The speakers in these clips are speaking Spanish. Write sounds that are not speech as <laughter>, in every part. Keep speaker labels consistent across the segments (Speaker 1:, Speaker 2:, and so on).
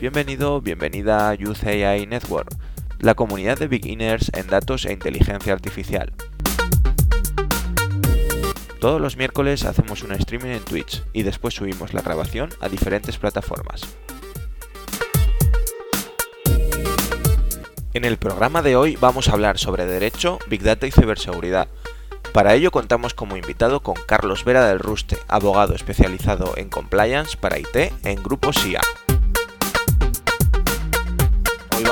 Speaker 1: Bienvenido, bienvenida a Youth AI Network, la comunidad de beginners en datos e inteligencia artificial. Todos los miércoles hacemos un streaming en Twitch y después subimos la grabación a diferentes plataformas. En el programa de hoy vamos a hablar sobre derecho, big data y ciberseguridad. Para ello contamos como invitado con Carlos Vera del Ruste, abogado especializado en compliance para IT en Grupo SIA.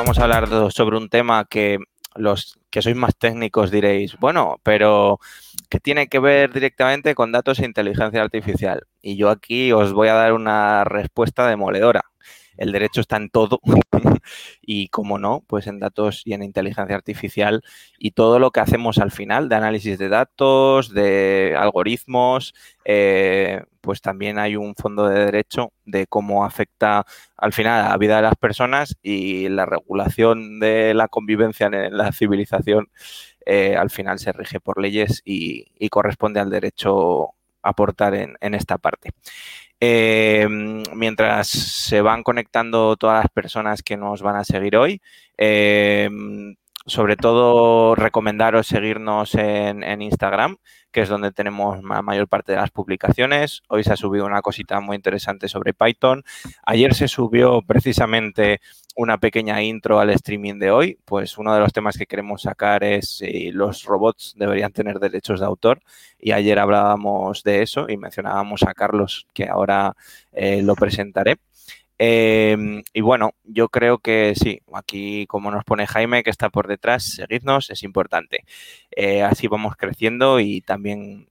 Speaker 1: Vamos a hablar sobre un tema que los que sois más técnicos diréis, bueno, pero que tiene que ver directamente con datos e inteligencia artificial. Y yo aquí os voy a dar una respuesta demoledora el derecho está en todo <laughs> y, como no, pues en datos y en inteligencia artificial y todo lo que hacemos al final de análisis de datos, de algoritmos, eh, pues también hay un fondo de derecho de cómo afecta al final a la vida de las personas y la regulación de la convivencia en la civilización eh, al final se rige por leyes y, corresponde al derecho aportar en esta parte. Eh, mientras se van conectando todas las personas que nos van a seguir hoy, eh, sobre todo recomendaros seguirnos en, Instagram, que es donde tenemos la mayor parte de las publicaciones. Hoy se ha subido una cosita muy interesante sobre Python. Ayer se subió precisamente una pequeña intro al streaming de hoy. Pues uno de los temas que queremos sacar es si los robots deberían tener derechos de autor. Y ayer hablábamos de eso y mencionábamos a Carlos, que ahora eh, lo presentaré. Em, y bueno, yo creo que sí, aquí como nos pone Jaime, que está por detrás, seguidnos, es importante. Eh, así vamos creciendo y también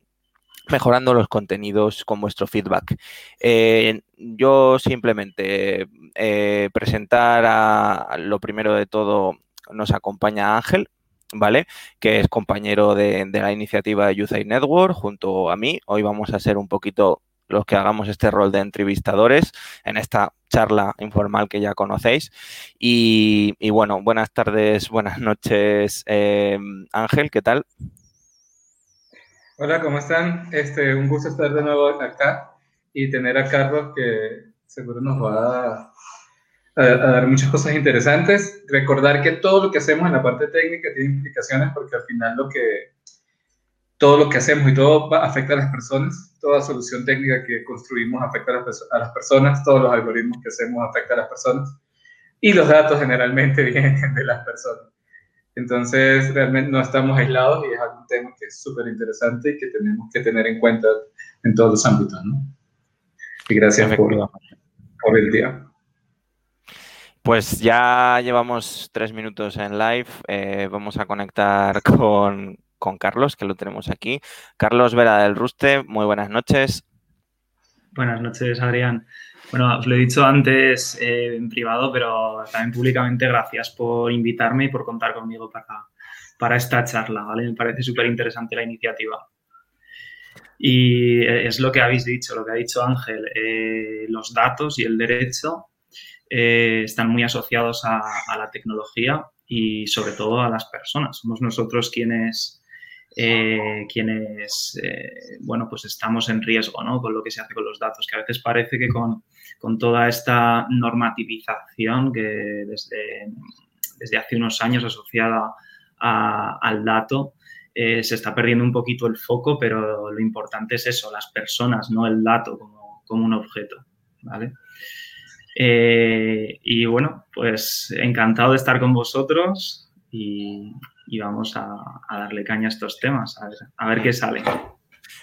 Speaker 1: mejorando los contenidos con vuestro feedback. Eh, yo simplemente eh, presentar a lo primero de todo, nos acompaña Ángel, ¿vale? Que es compañero de, la iniciativa de Youth Network junto a mí. Hoy vamos a ser un poquito los que hagamos este rol de entrevistadores en esta charla informal que ya conocéis. Y, bueno, buenas tardes, buenas noches, eh, Ángel, ¿qué tal?
Speaker 2: Hola, ¿cómo están? Este, un gusto estar de nuevo acá y tener a Carlos que seguro nos va a, a, dar muchas cosas interesantes. Recordar que todo lo que hacemos en la parte técnica tiene implicaciones porque al final lo que todo lo que hacemos y todo afecta a las personas, toda solución técnica que construimos afecta a las, personas, todos los algoritmos que hacemos afectan a las personas y los datos generalmente <laughs> vienen de las personas. Entonces, realmente no estamos aislados y es un tema que es súper interesante y que tenemos que tener en cuenta en todos los ámbitos. ¿no? Y gracias por, por el día.
Speaker 1: Pues ya llevamos tres minutos en live. Eh, vamos a conectar <laughs> con, con Carlos, que lo tenemos aquí. Carlos Vera del Ruste, muy buenas noches.
Speaker 3: Buenas noches, Adrián. Bueno, os lo he dicho antes eh, en privado, pero también públicamente gracias por invitarme y por contar conmigo para, para esta charla. Me parece súper interesante la iniciativa. Y es lo que habéis dicho, lo que ha dicho Ángel, eh, los datos y el derecho eh, están muy asociados a, la tecnología y sobre todo a las personas. Somos nosotros quienes eh, quienes, eh, bueno, pues estamos en riesgo, ¿no? Con lo que se hace con los datos, que a veces parece que con, con toda esta normativización que desde, desde hace unos años asociada al dato, eh, se está perdiendo un poquito el foco, pero lo importante es eso, las personas, no el dato como, como un objeto, ¿vale? y bueno, pues encantado de estar con vosotros y, y vamos a, darle caña a estos temas, a ver, qué sale.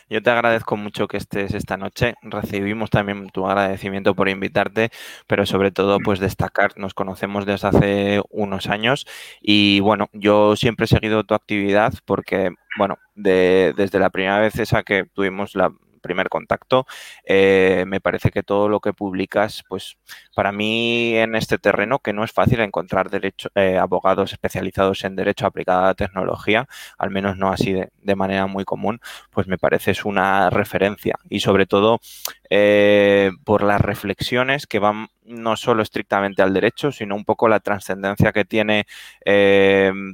Speaker 1: Yo te agradezco mucho que estés esta noche. Recibimos también tu agradecimiento por invitarte, pero sobre todo pues destacar, nos conocemos desde hace unos años y bueno, yo siempre he seguido tu actividad porque, bueno, desde la primera vez esa que tuvimos la, primer contacto. Eh, me parece que todo lo que publicas, pues para mí en este terreno, que no es fácil encontrar derecho, eh, abogados especializados en derecho aplicado a la tecnología, al menos no así de, manera muy común, pues me parece es una referencia y sobre todo eh, por las reflexiones que van no solo estrictamente al derecho, sino un poco la trascendencia que tiene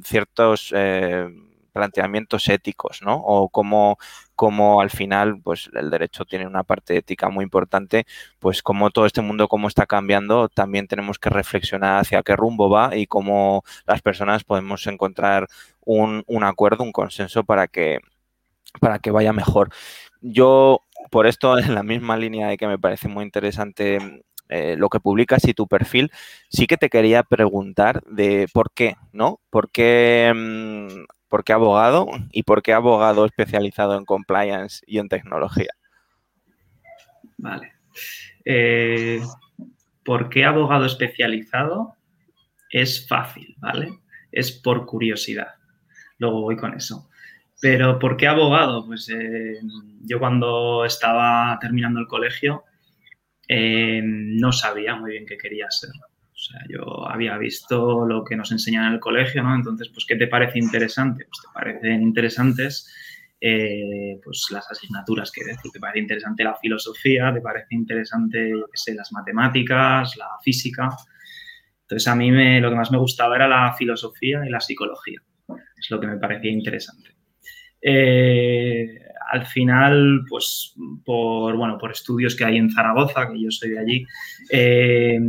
Speaker 1: ciertos planteamientos éticos, ¿no? O cómo, cómo al final, pues el derecho tiene una parte ética muy importante, pues como todo este mundo, cómo está cambiando, también tenemos que reflexionar hacia qué rumbo va y cómo las personas podemos encontrar un, un acuerdo, un consenso para que, para que vaya mejor. Yo, por esto, <laughs> en la misma línea de que me parece muy interesante eh, lo que publicas y tu perfil, sí que te quería preguntar de por qué, ¿no? ¿Por mm, por qué abogado y por qué abogado especializado en compliance y en tecnología?
Speaker 3: Vale. Eh, ¿Por qué abogado especializado? Es fácil, ¿vale? Es por curiosidad. Luego voy con eso. Pero ¿por qué abogado? Pues eh, yo cuando estaba terminando el colegio eh, no sabía muy bien qué quería ser. Sea, yo había visto lo que nos enseñan en el colegio, ¿no? Entonces, pues, ¿qué te parece interesante? Pues te parecen interesantes eh, pues las asignaturas que decir, te parece interesante la filosofía, te parece interesante, yo qué sé, las matemáticas, la física. Entonces, a mí me, lo que más me gustaba era la filosofía y la psicología. Es lo que me parecía interesante. Eh, al final, pues por, bueno, por estudios que hay en Zaragoza, que yo soy de allí, eh,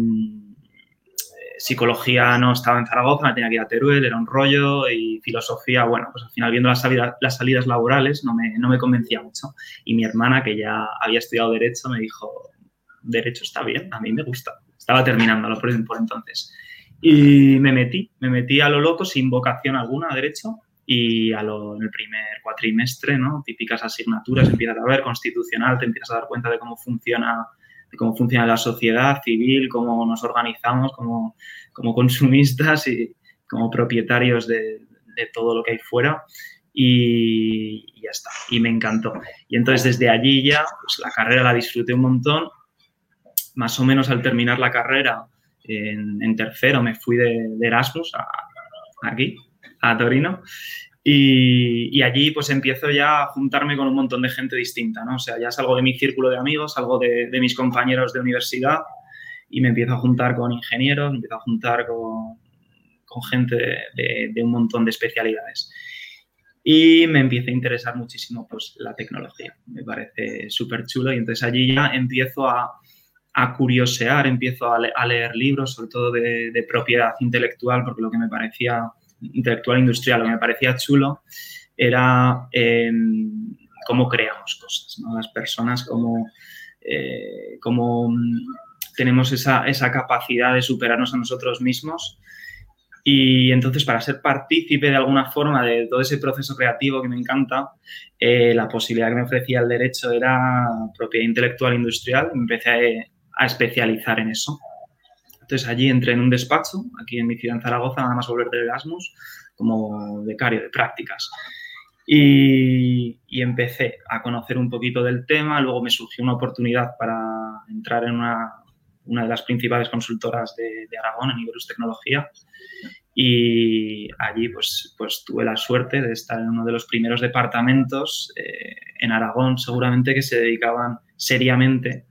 Speaker 3: psicología no estaba en Zaragoza, me tenía que ir a Teruel, era un rollo, y filosofía, bueno, pues al final viendo las salidas, las salidas laborales no me, no me convencía mucho. Y mi hermana, que ya había estudiado Derecho, me dijo, Derecho está bien, a mí me gusta. Estaba terminándolo por, por entonces. Y me metí, me metí a lo loco, sin vocación alguna a Derecho, y a lo, en el primer cuatrimestre, ¿no? Típicas asignaturas, empiezas a ver constitucional, te empiezas a dar cuenta de cómo funciona, de cómo funciona la sociedad civil, cómo nos organizamos como, como consumistas y como propietarios de, de, todo lo que hay fuera. Y, y, ya está, y me encantó. Y entonces desde allí ya, pues la carrera la disfruté un montón. Más o menos al terminar la carrera, en, en tercero me fui de, de Erasmus a, aquí, a Torino. Y, allí pues empiezo ya a juntarme con un montón de gente distinta, ¿no? O sea, ya salgo de mi círculo de amigos, salgo de, mis compañeros de universidad y me empiezo a juntar con ingenieros, me empiezo a juntar con, con gente de, un montón de especialidades. Y me empieza a interesar muchísimo pues la tecnología, me parece súper chulo y entonces allí ya empiezo a, a curiosear, empiezo a, le, a, leer libros, sobre todo de propiedad intelectual, porque lo que me parecía intelectual industrial, lo que me parecía chulo era eh, cómo creamos cosas. Las personas, cómo, eh, cómo tenemos esa, esa, capacidad de superarnos a nosotros mismos. Y entonces, para ser partícipe de alguna forma de todo ese proceso creativo que me encanta, eh, la posibilidad que me ofrecía el derecho era propiedad intelectual industrial. Me empecé a, a especializar en eso. Allí entré en un despacho, aquí en mi ciudad, en Zaragoza, nada más volver de Erasmus, como becario de prácticas. Y, empecé a conocer un poquito del tema, luego me surgió una oportunidad para entrar en una, una de las principales consultoras de, de Aragón, en Iberus Tecnología, y allí pues, pues tuve la suerte de estar en uno de los primeros departamentos eh, en Aragón, seguramente que se dedicaban seriamente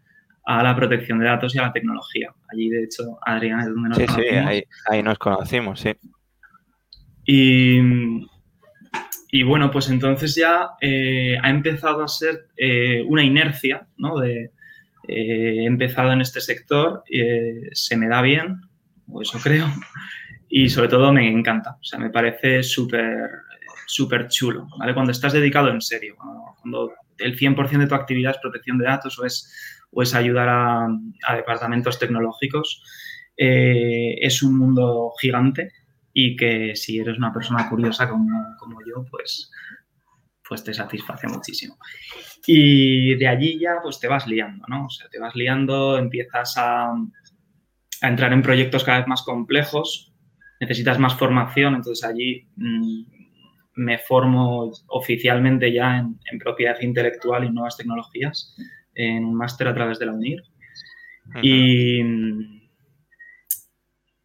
Speaker 3: a la protección de datos y a la tecnología. Allí, de hecho, Adrián es donde nos
Speaker 1: sí,
Speaker 3: conocimos.
Speaker 1: Sí, ahí, ahí, nos conocimos, sí.
Speaker 3: Y, y bueno, pues entonces ya eh, ha empezado a ser eh, una inercia, ¿no? De, eh, he empezado en este sector, se me da bien, o eso creo, y sobre todo me encanta, o sea, me parece súper súper chulo, ¿vale? Cuando estás dedicado en serio, cuando el 100% de tu actividad es protección de datos o es o es ayudar a, departamentos tecnológicos. Eh, es un mundo gigante y que si eres una persona curiosa como, yo, pues, pues te satisface muchísimo. Y de allí ya pues te vas liando, ¿no? O sea, te vas liando, empiezas a, a entrar en proyectos cada vez más complejos, necesitas más formación, entonces allí mmm, me formo oficialmente ya en, en, propiedad intelectual y nuevas tecnologías en un máster a través de la UNIR. Uh -huh. y,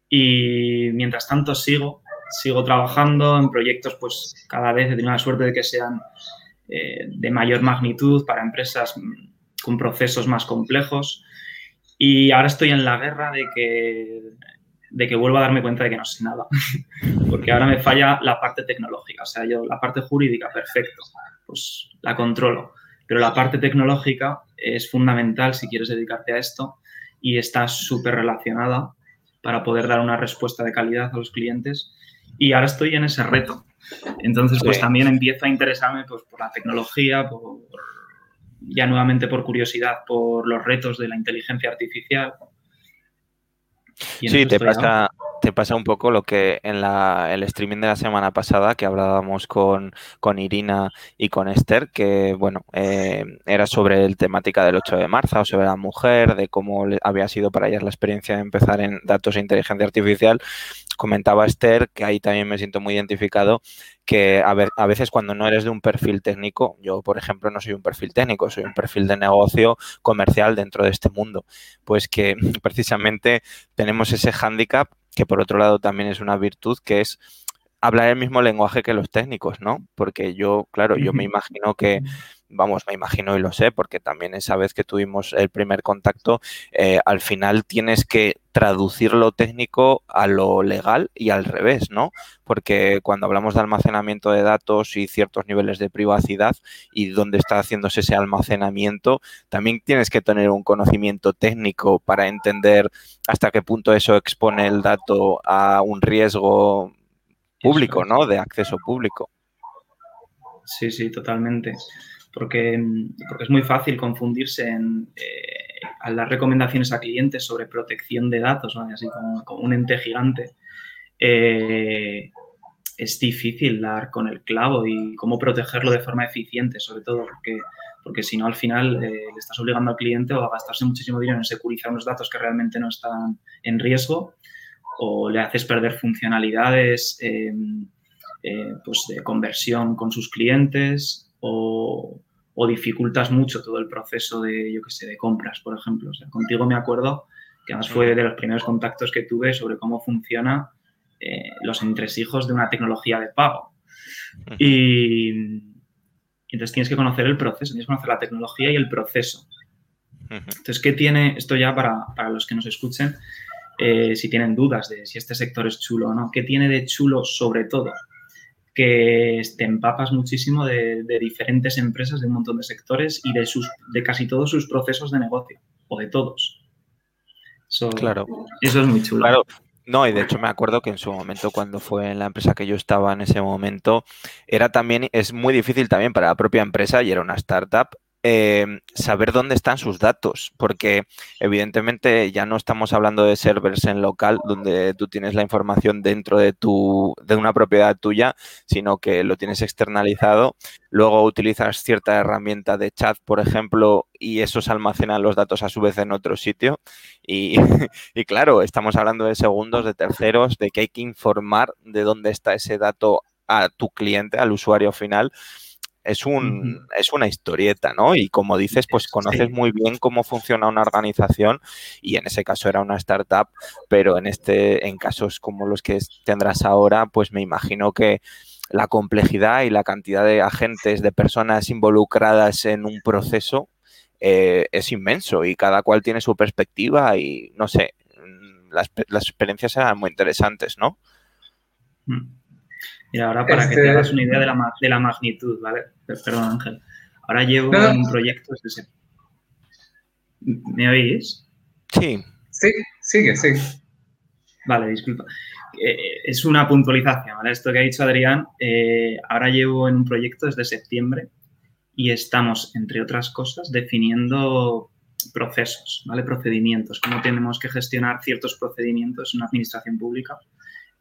Speaker 3: y, mientras tanto sigo, sigo trabajando en proyectos, pues cada vez he tenido la suerte de que sean eh, de mayor magnitud para empresas con procesos más complejos. Y ahora estoy en la guerra de que de que vuelvo a darme cuenta de que no sé nada, <laughs> porque ahora me falla la parte tecnológica, o sea, yo la parte jurídica, perfecto, pues la controlo, pero la parte tecnológica es fundamental si quieres dedicarte a esto y está súper relacionada para poder dar una respuesta de calidad a los clientes. Y ahora estoy en ese reto. Entonces, pues también empiezo a interesarme pues, por la tecnología, por, ya nuevamente por curiosidad, por los retos de la inteligencia artificial.
Speaker 1: Sí, te pasa, te pasa un poco lo que en la, el streaming de la semana pasada que hablábamos con, con Irina y con Esther, que bueno, eh, era sobre el temática del 8 de marzo, sobre la mujer, de cómo había sido para ellas la experiencia de empezar en datos e inteligencia artificial. Comentaba Esther, que ahí también me siento muy identificado, que a, a veces cuando no eres de un perfil técnico, yo por ejemplo no soy un perfil técnico, soy un perfil de negocio comercial dentro de este mundo, pues que <laughs> precisamente tenemos ese hándicap que por otro lado también es una virtud que es hablar el mismo lenguaje que los técnicos, ¿no? Porque yo, claro, yo me imagino que vamos, me imagino y lo sé, porque también esa vez que tuvimos el primer contacto, eh, al final tienes que traducir lo técnico a lo legal y al revés, ¿no? Porque cuando hablamos de almacenamiento de datos y ciertos niveles de privacidad y dónde está haciéndose ese almacenamiento, también tienes que tener un conocimiento técnico para entender hasta qué punto eso expone el dato a un riesgo público, ¿no? De acceso público.
Speaker 3: Sí, sí, totalmente porque, porque es muy fácil confundirse en, eh, al dar recomendaciones a clientes sobre protección de datos, así como, un ente gigante. Eh, es difícil dar con el clavo y cómo protegerlo de forma eficiente, sobre todo porque, porque si no al final eh, le estás obligando al cliente o a gastarse muchísimo dinero en securizar unos datos que realmente no están en riesgo o le haces perder funcionalidades pues de conversión con sus clientes o, o dificultas mucho todo el proceso de, yo qué sé, de compras, por ejemplo. O sea, contigo me acuerdo que además fue de los primeros contactos que tuve sobre cómo funciona eh, los entresijos de una tecnología de pago. Y, entonces tienes que conocer el proceso, tienes que conocer la tecnología y el proceso. Entonces, ¿qué tiene esto ya para, para los que nos escuchen? Eh, si tienen dudas de si este sector es chulo o no, ¿qué tiene de chulo sobre todo? que te empapas muchísimo de, diferentes empresas, de un montón de sectores y de, sus, de casi todos sus procesos de negocio, o de todos.
Speaker 1: claro.
Speaker 3: Eso es muy chulo.
Speaker 1: Claro. No, y de hecho me acuerdo que en su momento, cuando fue en la empresa que yo estaba en ese momento, era también, es muy difícil también para la propia empresa y era una startup Em, saber dónde están sus datos, porque evidentemente ya no estamos hablando de servers en local donde tú tienes la información dentro de tu de una propiedad tuya, sino que lo tienes externalizado, luego utilizas cierta herramienta de chat, por ejemplo, y esos almacenan los datos a su vez en otro sitio. Y, <laughs> y claro, estamos hablando de segundos, de terceros, de que hay que informar de dónde está ese dato a tu cliente, al usuario final es, un, es una historieta, ¿no? Y como dices, pues conoces muy bien cómo funciona una organización y en ese caso era una startup, pero en, este, en casos como los que tendrás ahora, pues me imagino que la complejidad y la cantidad de agentes, de personas involucradas en un proceso eh, es inmenso y cada cual tiene su perspectiva y no sé, las, las experiencias eran muy interesantes, ¿no?
Speaker 3: Mm. Y ahora para que te este hagas una idea de la, de la magnitud, ¿vale? Perdón, Ángel. Ahora llevo un proyecto desde... ¿Me oís?
Speaker 1: Sí.
Speaker 2: Sí, sigue, sigue.
Speaker 3: Vale, disculpa. Eh, es una puntualización, ¿vale? Esto que ha dicho Adrián, eh, ahora llevo en un proyecto desde septiembre y estamos, entre otras cosas, definiendo procesos, ¿vale? Procedimientos, cómo tenemos que gestionar ciertos procedimientos en una administración pública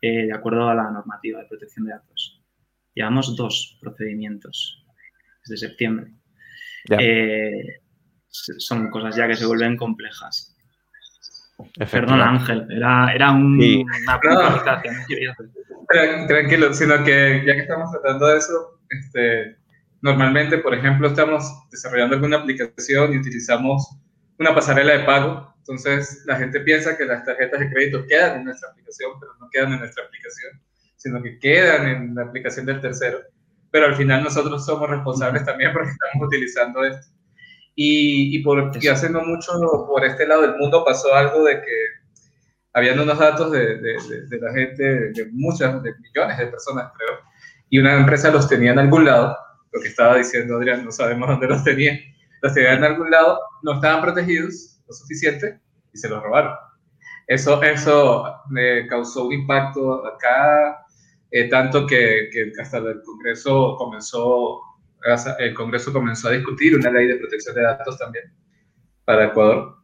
Speaker 3: eh, de acuerdo a la normativa de protección de datos. Llevamos dos procedimientos desde septiembre. Eh, son cosas ya que se vuelven complejas. Perdona, Ángel, era, era un, una
Speaker 2: presentación. Tranquilo, sino que ya que estamos tratando de eso, este, normalmente, por ejemplo, estamos desarrollando alguna aplicación y utilizamos una pasarela de pago entonces, la gente piensa que las tarjetas de crédito quedan en nuestra aplicación, pero no quedan en nuestra aplicación, sino que quedan en la aplicación del tercero. Pero al final nosotros somos responsables también porque estamos utilizando esto. Y, y porque hace no mucho por este lado del mundo pasó algo de que habían unos datos de, de, de, la gente, de muchas, de millones de personas, creo, y una empresa los tenía en algún lado, lo que estaba diciendo Adrián, no sabemos dónde los tenía, los tenía en algún lado, no estaban protegidos lo suficiente y se los robaron. Eso, eso me causó un impacto acá, eh, tanto que, que, hasta el Congreso comenzó, el Congreso comenzó a discutir una ley de protección de datos también para Ecuador.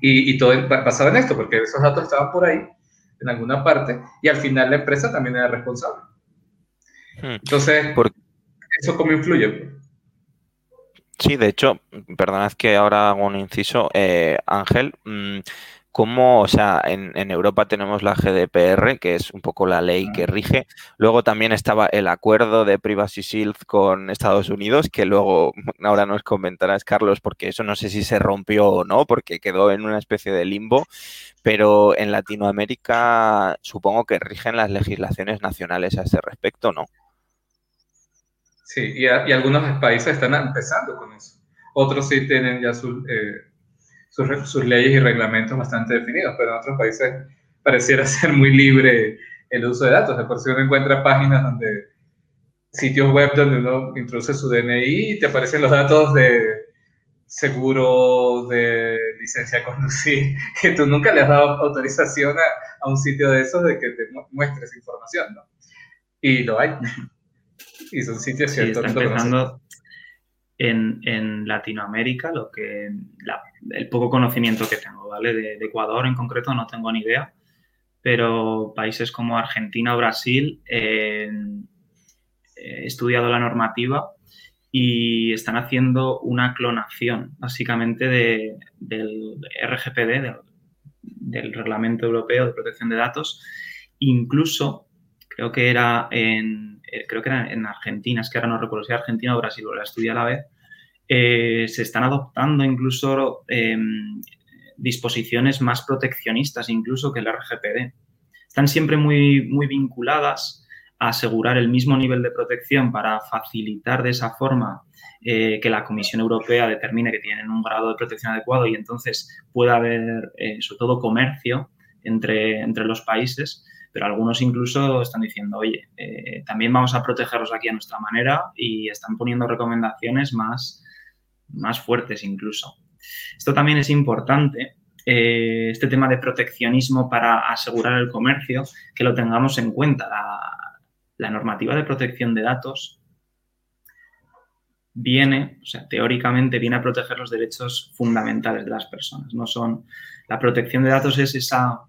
Speaker 2: Y, y todo basado en esto, porque esos datos estaban por ahí, en alguna parte, y al final la empresa también era responsable. Hmm. Entonces, ¿eso cómo influye?
Speaker 1: Sí, de hecho, perdonad que ahora hago un inciso. Eh, Ángel, mm, ¿cómo, o sea, en, Europa tenemos la GDPR, que es un poco la ley que rige. Luego también estaba el acuerdo de Privacy Shield con Estados Unidos, que luego <laughs> ahora nos comentarás, Carlos, porque eso no sé si se rompió o no, porque quedó en una especie de limbo. Pero en Latinoamérica supongo que rigen las legislaciones nacionales a ese respecto, ¿no?
Speaker 2: Sí, y, algunos países están empezando con eso. Otros sí tienen ya eh, sus, leyes y reglamentos bastante definidos, pero en otros países pareciera <laughs> ser muy libre el uso de datos. De por sí uno encuentra páginas donde, sitios web donde uno introduce su DNI y te aparecen los datos de seguro, de licencia de conducir, <laughs> que tú nunca le has dado autorización a, a un sitio de esos de que te muestres información, ¿no? Y lo hay. <laughs> Y son sitios sí, está
Speaker 3: empezando en, en, Latinoamérica, lo que el poco conocimiento que tengo, ¿vale? De, Ecuador en concreto no tengo ni idea, pero países como Argentina o Brasil eh, he estudiado la normativa y están haciendo una clonación, básicamente, de, del RGPD, del, del Reglamento Europeo de Protección de Datos. Incluso, creo que era en eh, creo que era en Argentina, es que ahora no recuerdo si era Argentina o Brasil, la estudié a la vez, eh, se están adoptando incluso em, disposiciones más proteccionistas incluso que el RGPD. Están siempre muy, muy vinculadas a asegurar el mismo nivel de protección para facilitar de esa forma eh, que la Comisión Europea determine que tienen un grado de protección adecuado y entonces pueda haber, sobre todo, comercio entre, entre los países pero algunos incluso están diciendo, oye, eh, también vamos a protegerlos aquí a nuestra manera y están poniendo recomendaciones más, más fuertes incluso. Esto también es importante, eh, este tema de proteccionismo para asegurar el comercio, que lo tengamos en cuenta. La, la normativa de protección de datos viene, o sea, teóricamente viene a proteger los derechos fundamentales de las personas. No son, la protección de datos es esa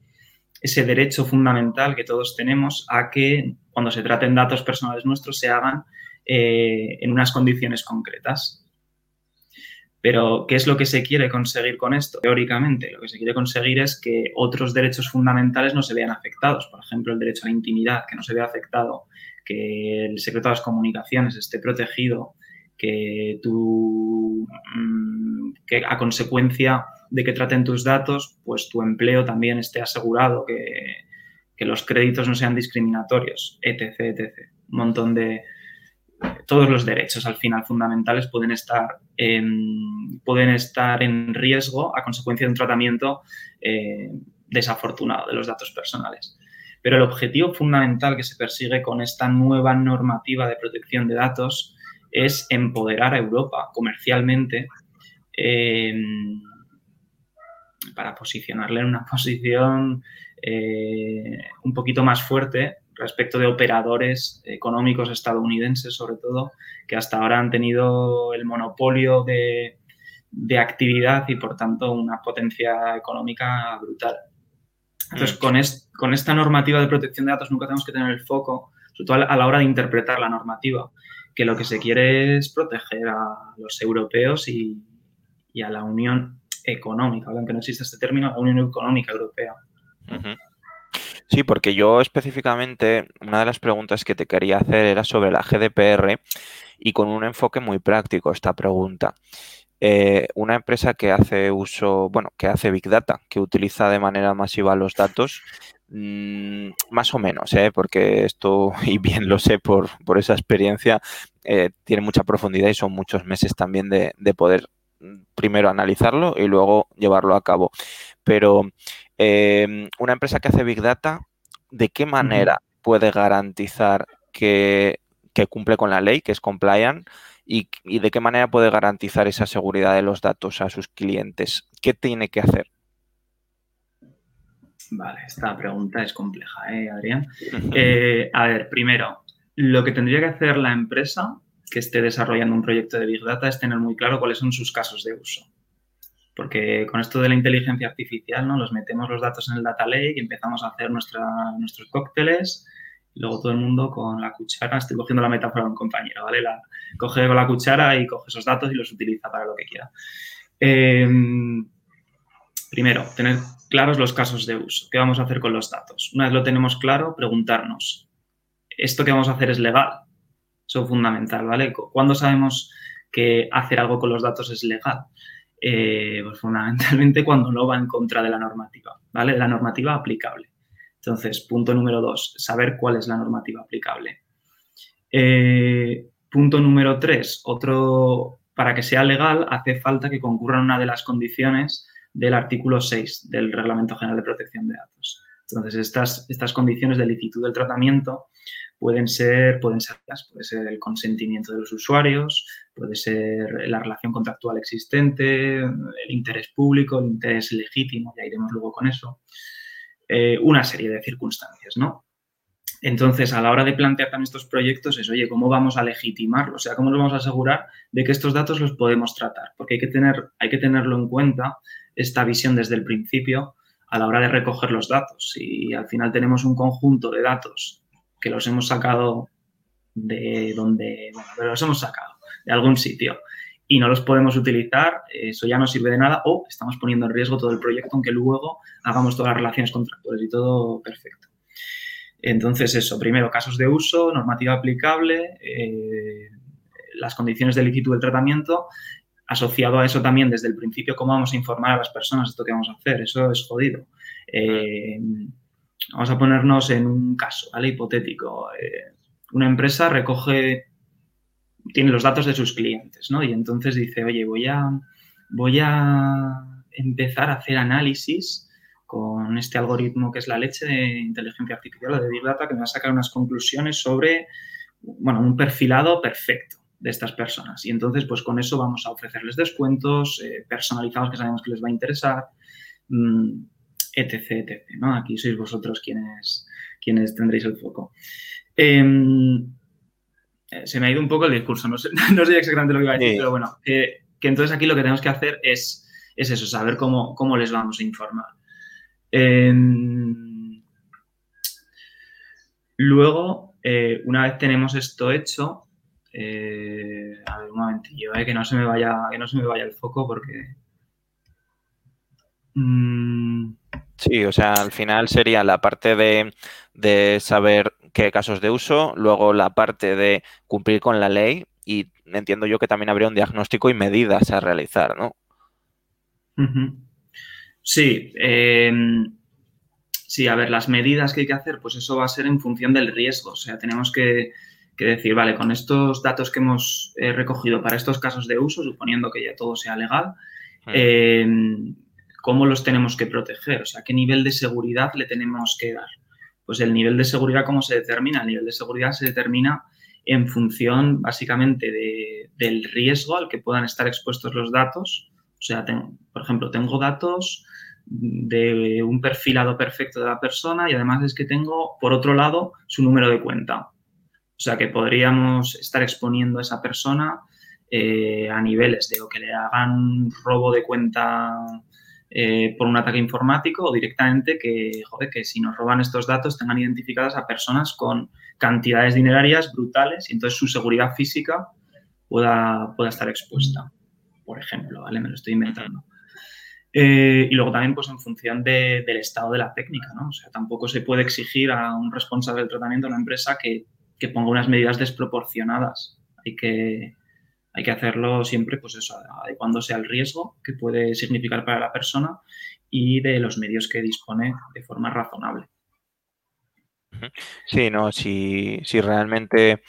Speaker 3: ese derecho fundamental que todos tenemos a que cuando se traten datos personales nuestros se hagan eh, en unas condiciones concretas. Pero, ¿qué es lo que se quiere conseguir con esto? Teóricamente, lo que se quiere conseguir es que otros derechos fundamentales no se vean afectados. Por ejemplo, el derecho a la intimidad, que no se vea afectado, que el secreto de las comunicaciones esté protegido, que tú, mm, que a consecuencia de que traten tus datos, pues tu empleo también esté asegurado, que, los créditos no sean discriminatorios, etc, etc. Un montón de... Todos los derechos al final fundamentales pueden estar en, pueden estar en riesgo a consecuencia de un tratamiento eh, desafortunado de los datos personales. Pero el objetivo fundamental que se persigue con esta nueva normativa de protección de datos es empoderar a Europa comercialmente eh, para posicionarle en una posición eh, un poquito más fuerte respecto de operadores económicos estadounidenses, sobre todo, que hasta ahora han tenido el monopolio de, actividad y, por tanto, una potencia económica brutal. Entonces, mm. con, esta normativa de protección de datos nunca tenemos que tener el foco, sobre todo a la hora de interpretar la normativa, que lo que se quiere es proteger a los europeos y, y a la Unión económica, aunque no existe este término, la Unión Económica Europea.
Speaker 1: Sí, porque yo específicamente, una de las preguntas que te quería hacer era sobre la GDPR y con un enfoque muy práctico esta pregunta. Eh, una empresa que hace uso, bueno, que hace Big Data, que utiliza de manera masiva los datos, mm, más o menos, ¿eh? porque esto, <laughs> y bien lo sé por, esa experiencia, eh, tiene mucha profundidad y son muchos meses también de, de poder primero analizarlo y luego llevarlo a cabo. Pero em, una empresa que hace Big Data, ¿de qué manera puede garantizar que, cumple con la ley, que es compliant, y, de qué manera puede garantizar esa seguridad de los datos a sus clientes? ¿Qué tiene que hacer?
Speaker 3: Vale, esta pregunta es compleja, ¿eh, Adrián? Eh, a ver, primero, lo que tendría que hacer la empresa que esté desarrollando un proyecto de Big Data es tener muy claro cuáles son sus casos de uso. Porque con esto de la inteligencia artificial, ¿no? Los metemos los datos en el data lake y empezamos a hacer nuestros cócteles luego todo el mundo con la cuchara, estoy cogiendo la metáfora de un compañero, ¿vale? Coge con la cuchara y coge esos datos y los utiliza para lo que quiera. Em, primero, tener claros los casos de uso. ¿Qué vamos a hacer con los datos? Una vez lo tenemos claro, preguntarnos, ¿esto que vamos a hacer es legal? Eso es fundamental, ¿vale? ¿Cuándo sabemos que hacer algo con los datos es legal? Eh, pues fundamentalmente <laughs> cuando no va en contra de la normativa, ¿vale? De la normativa aplicable. Entonces, punto número dos, saber cuál es la normativa aplicable. Eh, punto número tres, otro, para que sea legal hace falta que concurran una de las condiciones del artículo 6 del Reglamento General de Protección de Datos. Entonces, estas, estas condiciones de licitud del tratamiento pueden ser, pueden ser, puede ser el consentimiento de los usuarios, puede ser la relación contractual existente, el interés público, el interés legítimo, ya iremos luego con eso, eh, una serie de circunstancias, ¿no? Entonces, a la hora de plantear también estos proyectos es, oye, ¿cómo vamos a legitimarlo? O sea, ¿cómo nos vamos a asegurar de que estos datos los podemos tratar? Porque hay que, tener, hay que tenerlo en cuenta, esta visión desde el principio, a la hora de recoger los datos. Si al final tenemos un conjunto de datos que los hemos sacado de donde, bueno, los hemos sacado de algún sitio y no los podemos utilizar, eso ya no sirve de nada o estamos poniendo en riesgo todo el proyecto aunque luego hagamos todas las relaciones contractuales y todo perfecto. Entonces, eso, primero, casos de uso, normativa aplicable, eh, las condiciones de licitud del tratamiento, asociado a eso también desde el principio cómo vamos a informar a las personas de esto que vamos a hacer, eso es jodido. Eh, Vamos a ponernos en un caso, ¿vale? Hipotético. Eh, una empresa recoge, tiene los datos de sus clientes, ¿no? Y entonces dice, oye, voy a, voy a empezar a hacer análisis con este algoritmo que es la leche de inteligencia artificial, de Big Data, que me va a sacar unas conclusiones sobre, bueno, un perfilado perfecto de estas personas. Y entonces, pues con eso vamos a ofrecerles descuentos eh, personalizados que sabemos que les va a interesar. Mm, etc, etc. ¿no? Aquí sois vosotros quienes, quienes tendréis el foco. Em, eh, se me ha ido un poco el discurso, no sé, <laughs> no sé exactamente lo que iba a decir, pero bueno, que entonces aquí lo que tenemos que hacer es, es eso, saber cómo, cómo les vamos a informar. Em, luego, eh, una vez tenemos esto hecho, eh, a ver un momentillo, que no se me vaya, que no se me vaya el foco porque.
Speaker 1: Mm, Sí, o sea, al final sería la parte de, saber qué casos de uso, luego la parte de cumplir con la ley y entiendo yo que también habría un diagnóstico y medidas a realizar, ¿no?
Speaker 3: Sí, em, sí, a ver, las medidas que hay que hacer, pues eso va a ser en función del riesgo. O sea, tenemos que, decir, vale, con estos datos que hemos eh, recogido para estos casos de uso, suponiendo que ya todo sea legal, mm cómo los tenemos que proteger, o sea, qué nivel de seguridad le tenemos que dar. Pues el nivel de seguridad, ¿cómo se determina? El nivel de seguridad se determina en función básicamente del riesgo al que puedan estar expuestos los datos. O sea, por ejemplo, tengo datos de un perfilado perfecto de la persona y además es que tengo, por otro lado, su número de cuenta. O sea, que podríamos estar exponiendo a esa persona eh, a niveles de que le hagan robo de cuenta eh, por un ataque informático o directamente que, joder, que si nos roban estos datos tengan identificadas a personas con cantidades dinerarias brutales y entonces su seguridad física pueda, pueda estar expuesta, por ejemplo, ¿vale? Me lo estoy inventando. Eh, y luego también, pues en función del estado de la técnica, ¿no? O sea, tampoco se puede exigir a un responsable del tratamiento, a una empresa, que, que ponga unas medidas desproporcionadas. Hay que, hay que hacerlo siempre, pues eso, adecuándose al riesgo que puede significar para la persona y de los medios que dispone de forma razonable.
Speaker 1: Sí, no, si, si realmente,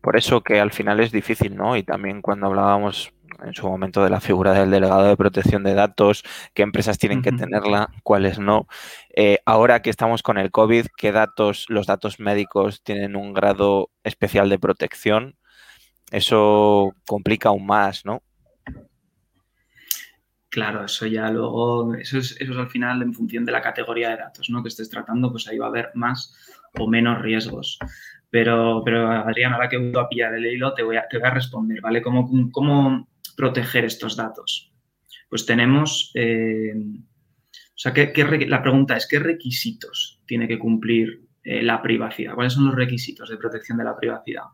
Speaker 1: por eso que al final es difícil, ¿no? Y también cuando hablábamos en su momento de la figura del delegado de protección de datos, qué empresas tienen que tenerla, cuáles no. Eh, ahora que estamos con el COVID, ¿qué datos, los datos médicos tienen un grado especial de protección? Eso complica aún más, ¿no?
Speaker 3: Claro, eso ya luego, eso es, eso es al final en función de la categoría de datos ¿no? que estés tratando, pues ahí va a haber más o menos riesgos. Pero, pero Adrián, ahora que voy a pillar el hilo, te voy a, te voy a responder, ¿vale? ¿Cómo, ¿Cómo proteger estos datos? Pues tenemos, eh, o sea, ¿qué, la pregunta es, ¿qué requisitos tiene que cumplir eh, la privacidad? ¿Cuáles son los requisitos de protección de la privacidad?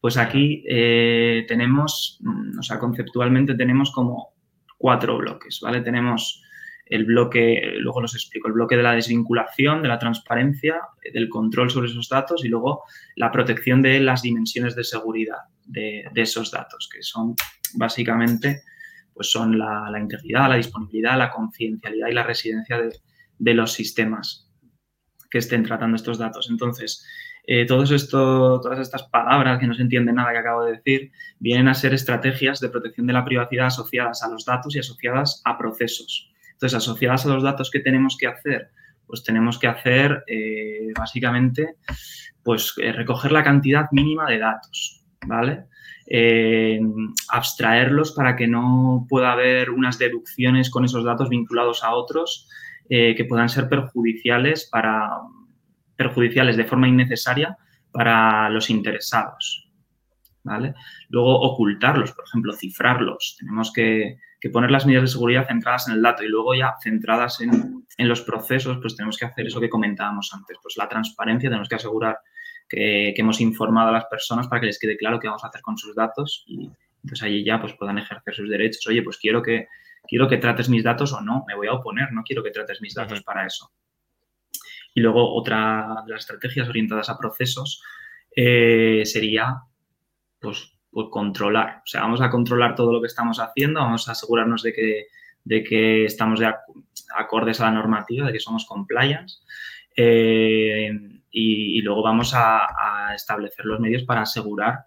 Speaker 3: Pues aquí eh, tenemos, mm, o sea, conceptualmente tenemos como cuatro bloques, ¿vale? Tenemos el bloque, luego los explico, el bloque de la desvinculación, de la transparencia, del control sobre esos datos y luego la protección de las dimensiones de seguridad de, esos datos, que son básicamente pues son la, integridad, la disponibilidad, la confidencialidad y la residencia de, los sistemas que estén tratando estos datos. Entonces, eh, todos esto, todas estas palabras que no se entiende nada que acabo de decir vienen a ser estrategias de protección de la privacidad asociadas a los datos y asociadas a procesos. Entonces, asociadas a los datos que tenemos que hacer, pues tenemos que hacer eh, básicamente pues eh, recoger la cantidad mínima de datos, ¿vale? Eh, abstraerlos para que no pueda haber unas deducciones con esos datos vinculados a otros que puedan ser perjudiciales para perjudiciales de forma innecesaria para los interesados. ¿vale? Luego ocultarlos, por ejemplo, cifrarlos. Tenemos que, que poner las medidas de seguridad centradas en el dato y luego ya centradas en, los procesos, pues tenemos que hacer eso que comentábamos antes, pues la transparencia, tenemos que asegurar que, hemos informado a las personas para que les quede claro qué vamos a hacer con sus datos y entonces allí ya pues puedan ejercer sus derechos. Oye, pues quiero que, quiero que trates mis datos o no, me voy a oponer, no quiero que trates mis datos para eso. Y luego otra de las estrategias orientadas a procesos eh, sería pues pues, controlar. O sea, vamos a controlar todo lo que estamos haciendo, vamos a asegurarnos de que, de que estamos de acordes a la normativa, de que somos compliance. Eh, y, luego vamos a, establecer los medios para asegurar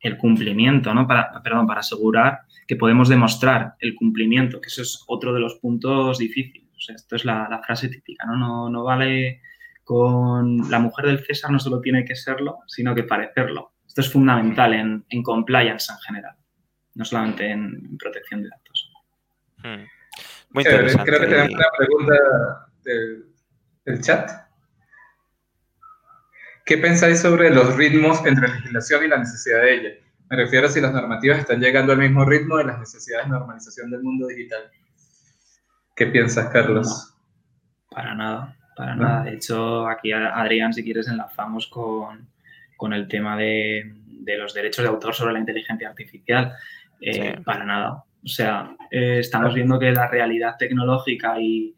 Speaker 3: el cumplimiento, ¿no? Perdón, para asegurar que podemos demostrar el cumplimiento, que eso es otro de los puntos difíciles. Esto es la, la frase típica, ¿no? ¿no? No vale con la mujer del César, no solo tiene que serlo, sino que parecerlo. Esto es fundamental en, compliance en general, no solamente en, protección de datos.
Speaker 2: Hmm. Muy interesante. Creo que tenemos una pregunta del, chat. ¿Qué pensáis sobre los ritmos entre legislación y la necesidad de ella? Me refiero a si las normativas están llegando al mismo ritmo de las necesidades de normalización del mundo digital. ¿Qué piensas, Carlos?
Speaker 3: para nada, para nada. De hecho, aquí, Adrián, si quieres, enlazamos con, con el tema de, los derechos de autor sobre la inteligencia artificial. Eh, para nada. O sea, eh, estamos viendo que la realidad tecnológica y,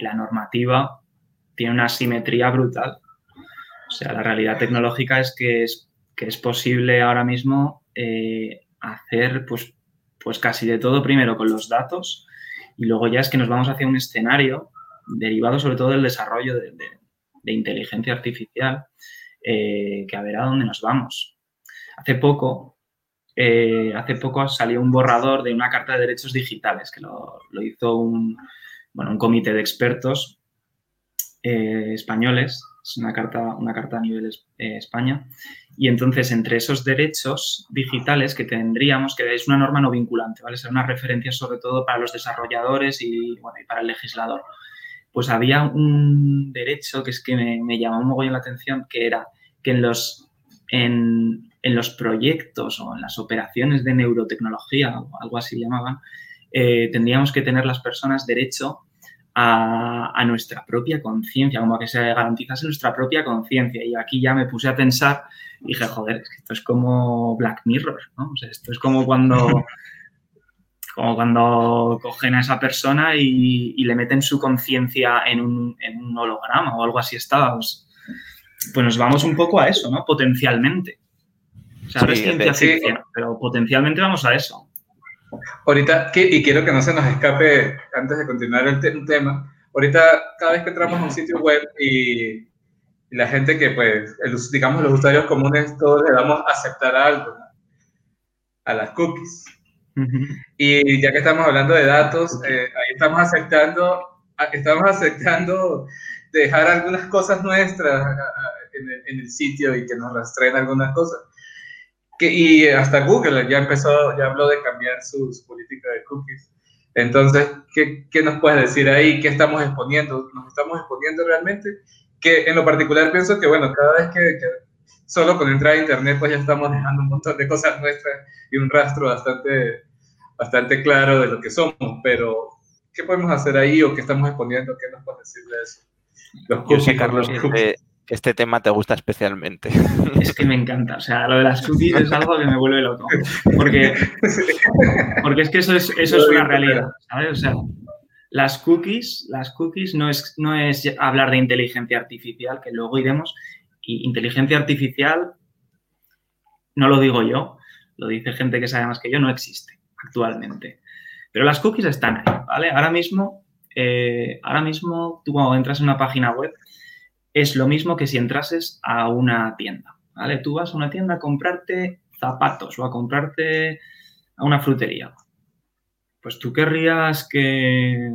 Speaker 3: la normativa tiene una simetría brutal. O sea, la realidad tecnológica es que es, que es posible ahora mismo eh, hacer pues, pues casi de todo primero con los datos y luego ya es que nos vamos hacia un escenario derivado sobre todo del desarrollo de inteligencia artificial eh, que a ver a dónde nos vamos. Hace poco, eh, hace poco salió un borrador de una carta de derechos digitales que lo, hizo un, bueno, un comité de expertos eh, españoles, es una carta, una carta a nivel España, y entonces entre esos derechos digitales que tendríamos, que es una norma no vinculante, ¿vale? Ser una referencia sobre todo para los desarrolladores y, bueno, y para el legislador pues había un derecho que es que me, llamó un mogollón la atención, que era que en los, en, los proyectos o en las operaciones de neurotecnología, o algo así llamaban, eh, tendríamos que tener las personas derecho a, nuestra propia conciencia, como a que se garantizase nuestra propia conciencia. Y aquí ya me puse a pensar y dije, joder, esto es como Black Mirror, ¿no? O sea, esto es como cuando <laughs> como cuando cogen a esa persona y, le meten su conciencia en un, holograma o algo así estaba. Pues, pues, nos vamos un poco a eso, ¿no? Potencialmente. O sea, es ciencia ficción, pero potencialmente vamos a eso.
Speaker 2: Ahorita, y quiero que no se nos escape antes de continuar el, tema, ahorita cada vez que entramos a un sitio web y, la gente que, pues, digamos, los usuarios comunes, todos le damos a aceptar algo, a las cookies. Y ya que estamos hablando de datos, eh, ahí estamos aceptando, estamos aceptando dejar algunas cosas nuestras en el, sitio y que nos rastreen algunas cosas. Que, y hasta Google ya empezó, ya habló de cambiar su, política de cookies. Entonces, ¿qué, ¿qué, nos puedes decir ahí? ¿Qué estamos exponiendo? ¿Nos estamos exponiendo realmente? Que en lo particular pienso que, bueno, cada vez que, que solo con entrar a internet, pues ya estamos dejando un montón de cosas nuestras y un rastro bastante, bastante claro de lo que somos, pero ¿qué podemos hacer ahí o qué estamos exponiendo? ¿Qué nos puedes decir de eso?
Speaker 1: Yo sé, Carlos, que este, tema te gusta especialmente.
Speaker 3: Es que me encanta. O sea, lo de las cookies es algo que me vuelve loco. Porque, porque es que eso es, eso es una realidad, ¿sabes? O sea, las cookies, las cookies no es, no es hablar de inteligencia artificial, que luego iremos. Y inteligencia artificial, no lo digo yo, lo dice gente que sabe más que yo, no existe actualmente. Pero las cookies están ahí, ¿vale? Ahora mismo eh, ahora mismo tú cuando entras en una página web es lo mismo que si entrases a una tienda, ¿vale? Tú vas a una tienda a comprarte zapatos o a comprarte a una frutería. Pues tú querrías que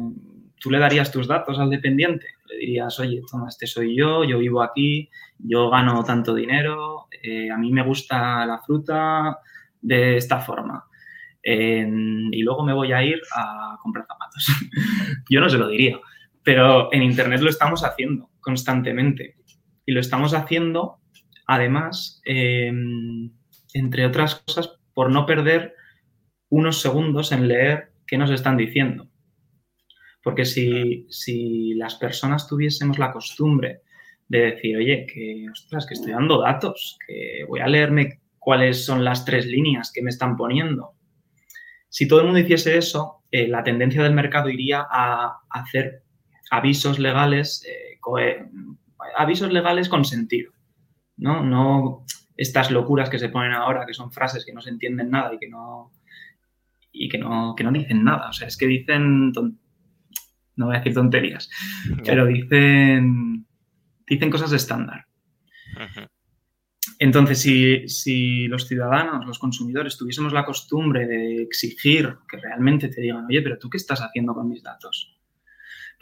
Speaker 3: tú le darías tus datos al dependiente. Le dirías, oye, toma, este soy yo, yo vivo aquí, yo gano tanto dinero, eh, a mí me gusta la fruta de esta forma y luego me voy a ir a comprar zapatos. <laughs> Yo no se lo diría, pero en Internet lo estamos haciendo constantemente. Y lo estamos haciendo, además, em, entre otras cosas, por no perder unos segundos en leer qué nos están diciendo. Porque si, si las personas tuviésemos la costumbre de decir, oye, que, ostras, que estoy dando datos, que voy a leerme cuáles son las tres líneas que me están poniendo, si todo el mundo hiciese eso, eh, la tendencia del mercado iría a hacer avisos legales, eh, avisos legales con sentido, ¿no? No estas locuras que se ponen ahora, que son frases que no se entienden nada y que no, y que no, no dicen nada. O sea, es que dicen, no voy a decir tonterías, <laughs> pero dicen, dicen cosas estándar. Entonces, si, los ciudadanos, los consumidores, tuviésemos la costumbre de exigir que realmente te digan, oye, pero tú qué estás haciendo con mis datos?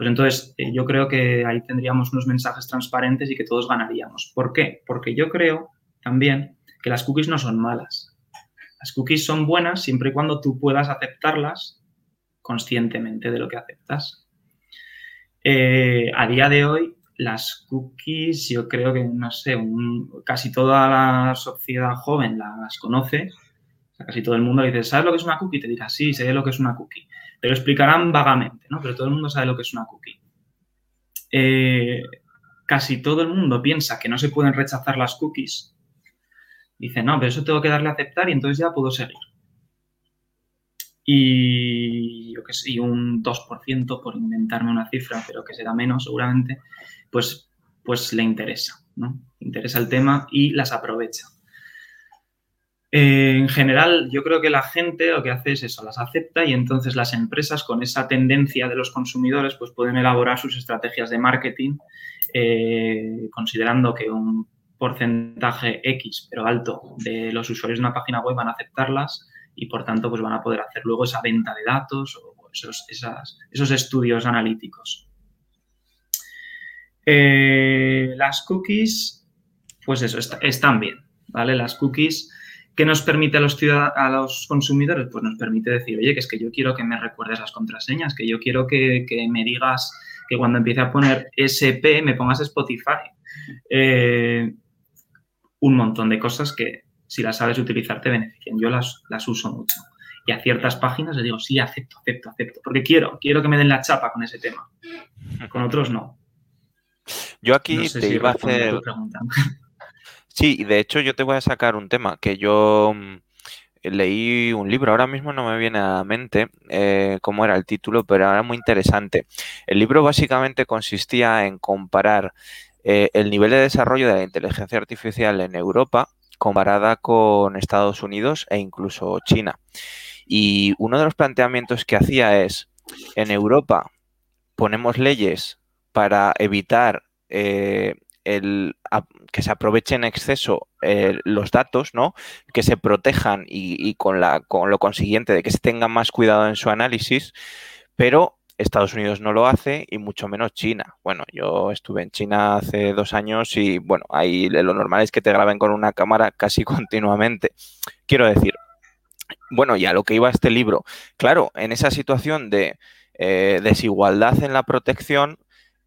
Speaker 3: Pues entonces eh, yo creo que ahí tendríamos unos mensajes transparentes y que todos ganaríamos. ¿Por qué? Porque yo creo también que las cookies no son malas. Las cookies son buenas siempre y cuando tú puedas aceptarlas conscientemente de lo que aceptas. Eh, a día de hoy las cookies, yo creo que, no sé, casi toda la sociedad joven las conoce. casi todo el mundo dice, ¿sabes lo que es una cookie? Te dirá, sí, sé lo que es una cookie. Te lo explicarán vagamente, ¿no? Pero todo el mundo sabe lo que es una cookie. Eh, casi todo el mundo piensa que no se pueden rechazar las cookies. Dice, no, pero eso tengo que darle a aceptar y entonces ya puedo seguir. Y, yo que sé, un 2%, por inventarme una cifra, pero que será menos seguramente, pues, pues le interesa, ¿no? interesa el tema y las aprovecha. Eh, en general, yo creo que la gente lo que hace es eso, las acepta y entonces las empresas con esa tendencia de los consumidores pues pueden elaborar sus estrategias de marketing eh, considerando que un porcentaje X, pero alto, de los usuarios de una página web van a aceptarlas y por tanto pues van a poder hacer luego esa venta de datos o esos, estudios analíticos. Eh, las cookies, pues eso, están bien, ¿vale? Las cookies, ¿qué nos permite a los, a los consumidores? Pues nos permite decir, oye, que es que yo quiero que me recuerdes las contraseñas, que yo quiero que, me digas que cuando empiece a poner SP me pongas Spotify. Eh, un montón de cosas que si las sabes utilizar te benefician. Yo las, las uso mucho. Y a ciertas páginas les digo, sí, acepto, acepto, acepto, porque quiero, quiero que me den la chapa con ese tema. Con otros no.
Speaker 1: Yo aquí te iba a hacer. Sí, de hecho yo te voy a sacar un tema que yo mm, leí un libro, ahora mismo no me viene a la mente eh, cómo era el título, pero era muy interesante. El libro básicamente consistía en comparar eh, el nivel de desarrollo de la inteligencia artificial en Europa comparada con Estados Unidos e incluso China. Y uno de los planteamientos que hacía es, en Europa ponemos leyes para evitar eh, el, que se aproveche en exceso eh, los datos, ¿no? Que se protejan y, con, la, con lo consiguiente de que se tenga más cuidado en su análisis, pero Estados Unidos no lo hace y mucho menos China. Bueno, yo estuve en China hace dos años y bueno, ahí lo normal es que te graben con una cámara casi <laughs> continuamente. Quiero decir, bueno, ya lo que iba a este libro, claro, en esa situación de eh, desigualdad en la protección,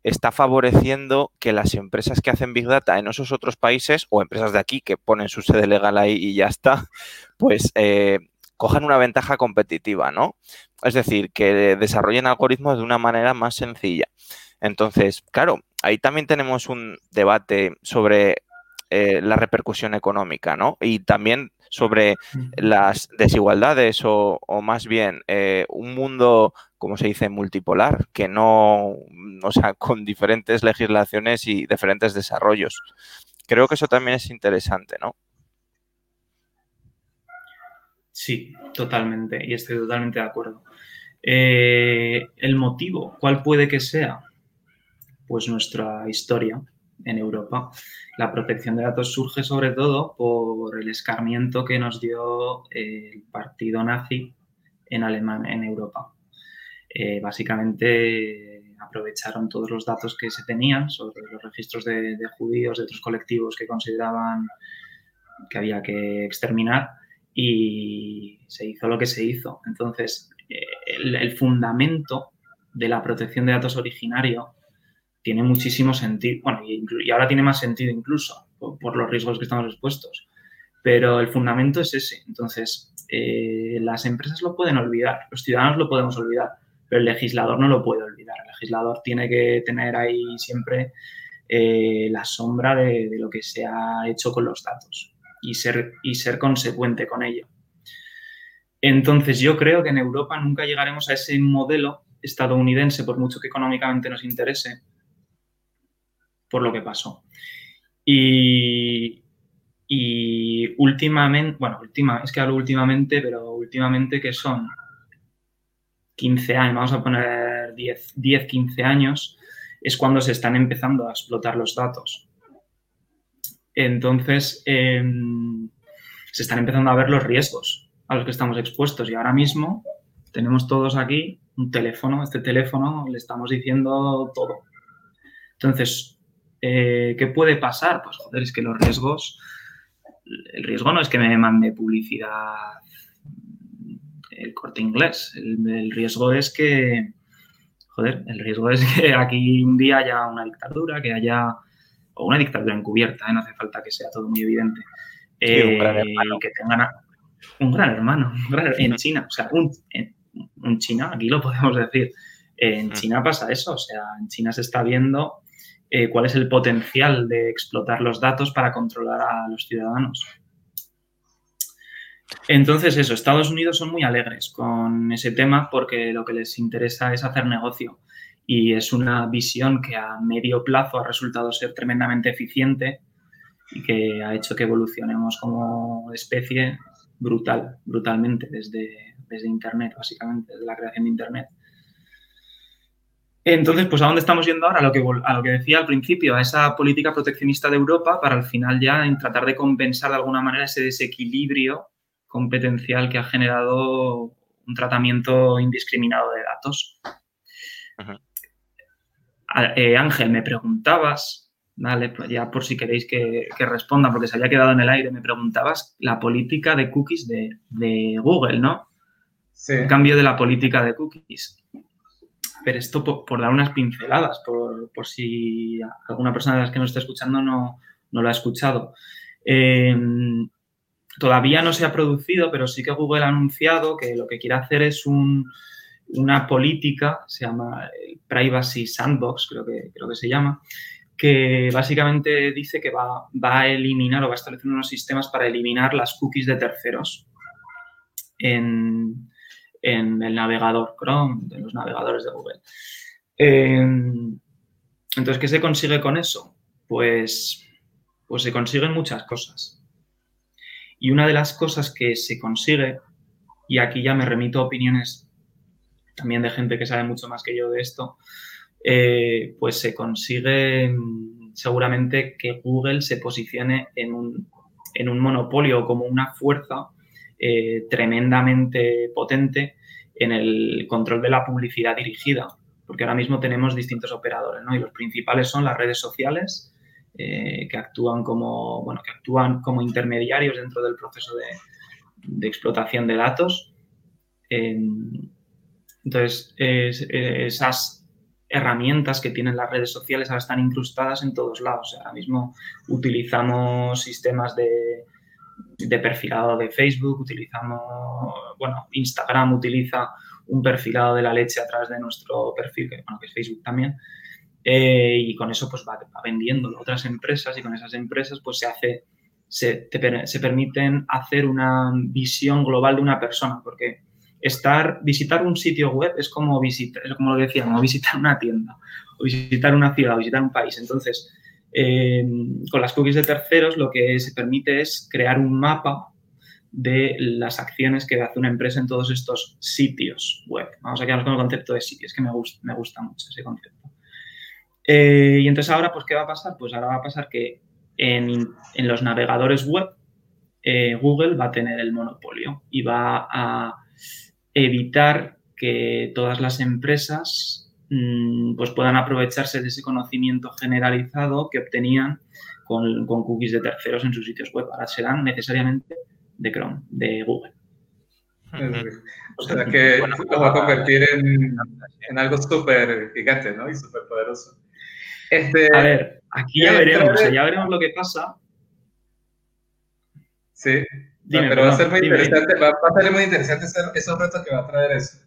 Speaker 1: está favoreciendo que las empresas que hacen Big Data en esos otros países o empresas de aquí que ponen su sede legal ahí y ya está, <laughs> pues eh, cojan una ventaja competitiva, ¿no? Es decir, que desarrollen algoritmos de una manera más sencilla. Entonces, claro, ahí también tenemos un debate sobre eh, la repercusión económica, ¿no? Y también sobre las desigualdades o, más bien eh, un mundo, como se dice, multipolar, que no, o sea, <laughs> con diferentes legislaciones y diferentes desarrollos. Creo que eso también es interesante, ¿no?
Speaker 3: Sí, totalmente, y estoy totalmente de acuerdo. Eh, el motivo, ¿cuál puede que sea? Pues nuestra historia en Europa. La protección de datos surge sobre todo por el escarmiento que nos dio el partido nazi en Alemania, en Europa. Eh, básicamente aprovecharon todos los datos que se tenían sobre los registros de, judíos, de otros colectivos que consideraban que había que exterminar y se hizo lo que se hizo. Entonces, el, fundamento de la protección de datos originario tiene muchísimo sentido, bueno, y, ahora tiene más sentido incluso por, los riesgos que estamos expuestos, pero el fundamento es ese. Entonces, eh, las empresas lo pueden olvidar, los ciudadanos lo podemos olvidar, pero el legislador no lo puede olvidar. El legislador tiene que tener ahí siempre eh, la sombra de, lo que se ha hecho con los datos y ser, y ser consecuente con ello. Entonces, yo creo que en Europa nunca llegaremos a ese modelo estadounidense, por mucho que económicamente nos interese, por lo que pasó. Y, últimamente, bueno, última, es que hablo últimamente, pero últimamente que son 15 años, vamos a poner 10, 10 15 años, es cuando se están empezando a explotar los datos. Entonces, em, se están empezando a ver los riesgos a los que estamos expuestos y ahora mismo tenemos todos aquí un teléfono, este teléfono le estamos diciendo todo. Entonces, eh, ¿Qué puede pasar? Pues joder, es que los riesgos, el riesgo no es que me mande publicidad el corte inglés, el, riesgo es que, joder, el riesgo es que <laughs> aquí un día haya una dictadura, que haya, o una dictadura encubierta, ¿eh? no hace falta que sea todo muy evidente,
Speaker 1: un gran eh, hermano.
Speaker 3: que tengan un gran hermano, en China, o sea, un, un China, aquí lo podemos decir, en mm. China pasa eso, o sea, en China se está viendo eh, cuál es el potencial de explotar los datos para controlar a los ciudadanos. Entonces, eso, Estados Unidos son muy alegres con ese tema porque lo que les interesa es hacer negocio y es una visión que a medio plazo ha resultado ser tremendamente eficiente y que ha hecho que evolucionemos como especie brutal, brutalmente desde, desde Internet, básicamente, desde la creación de Internet. Entonces, pues ¿a dónde estamos yendo ahora? A lo, que, a lo que decía al principio, a esa política proteccionista de Europa para al final ya en tratar de compensar de alguna manera ese desequilibrio competencial que ha generado un tratamiento indiscriminado de datos. Eh, Ángel, me preguntabas, vale, pues ya por si queréis que, responda, porque se había quedado en el aire, me preguntabas la política de cookies de, de Google, ¿no? Sí. El cambio de la política de cookies pero esto por, dar unas pinceladas, por, si alguna persona de las que nos está escuchando no, lo ha escuchado. Em, todavía no se ha producido, pero sí que Google ha anunciado que lo que quiere hacer es una política, se llama Privacy Sandbox, creo que, creo que se llama, que básicamente dice que va, va a eliminar o va a establecer unos sistemas para eliminar las cookies de terceros en, en el navegador Chrome, de los navegadores de Google. Em, entonces, ¿qué se consigue con eso? Pues, pues se consiguen muchas cosas. Y una de las cosas que se consigue, y aquí ya me remito a opiniones también de gente que sabe mucho más que yo de esto, eh, pues se consigue seguramente que Google se posicione en un, en un monopolio como una fuerza eh, tremendamente potente en el control de la publicidad dirigida, porque ahora mismo tenemos distintos operadores, ¿no? Y los principales son las redes sociales, eh, que actúan como, bueno, que actúan como intermediarios dentro del proceso de, de explotación de datos. entonces, esas herramientas que tienen las redes sociales ahora están incrustadas en todos lados. ahora mismo utilizamos sistemas de, de perfilado de Facebook, utilizamos, bueno, Instagram utiliza un perfilado de la leche a través de nuestro perfil, que, bueno, que es Facebook también, eh, y con eso pues va, vendiendo a otras empresas y con esas empresas pues se hace se, se permiten hacer una visión global de una persona, porque estar, visitar un sitio web es como visitar, como lo decía, visitar una tienda, o visitar una ciudad, o visitar un país. Entonces, eh, con las cookies de terceros lo que se permite es crear un mapa de las acciones que hace una empresa en todos estos sitios web. Vamos a quedarnos con el concepto de sitios, que me gusta, me gusta mucho ese concepto. Eh, y entonces ahora, pues, ¿qué va a pasar? Pues ahora va a pasar que en, los navegadores web, eh, Google va a tener el monopolio y va a evitar que todas las empresas mm, pues puedan aprovecharse de ese conocimiento generalizado que obtenían con, cookies de terceros en sus sitios web. Ahora serán necesariamente de Chrome, de Google.
Speaker 2: O sea que lo va a convertir en, algo súper gigante, ¿no? Y súper poderoso.
Speaker 3: Este, a ver, aquí ya veremos, ya veremos lo que pasa.
Speaker 2: Sí, pero va a ser muy interesante, va, a ser muy interesante esos retos que va a traer eso.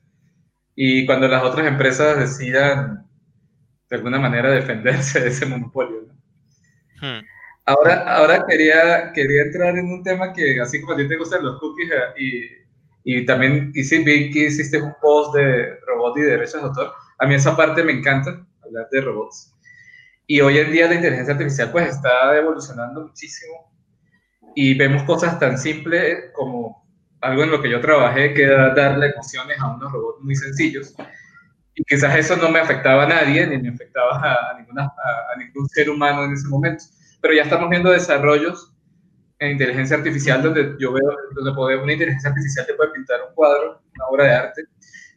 Speaker 2: Y cuando las otras empresas decidan de alguna manera <laughs> defenderse de ese monopolio. Hmm. Ahora, ahora quería, quería entrar en un tema que, así como a ti te gustan los cookies eh, y, y también hice, vi que hiciste un post de robot y derechos de autor, a mí esa parte me encanta, hablar de robots. Y hoy en día la inteligencia artificial pues está evolucionando muchísimo y vemos cosas tan simples como algo en lo que yo trabajé, que era darle emociones a unos robots muy sencillos. Y quizás eso no me afectaba a nadie, ni me afectaba a, ninguna, a, ningún ser humano en ese momento. Pero ya estamos viendo desarrollos en inteligencia artificial donde yo veo, donde puede, una inteligencia artificial te puede pintar un cuadro, una obra de arte,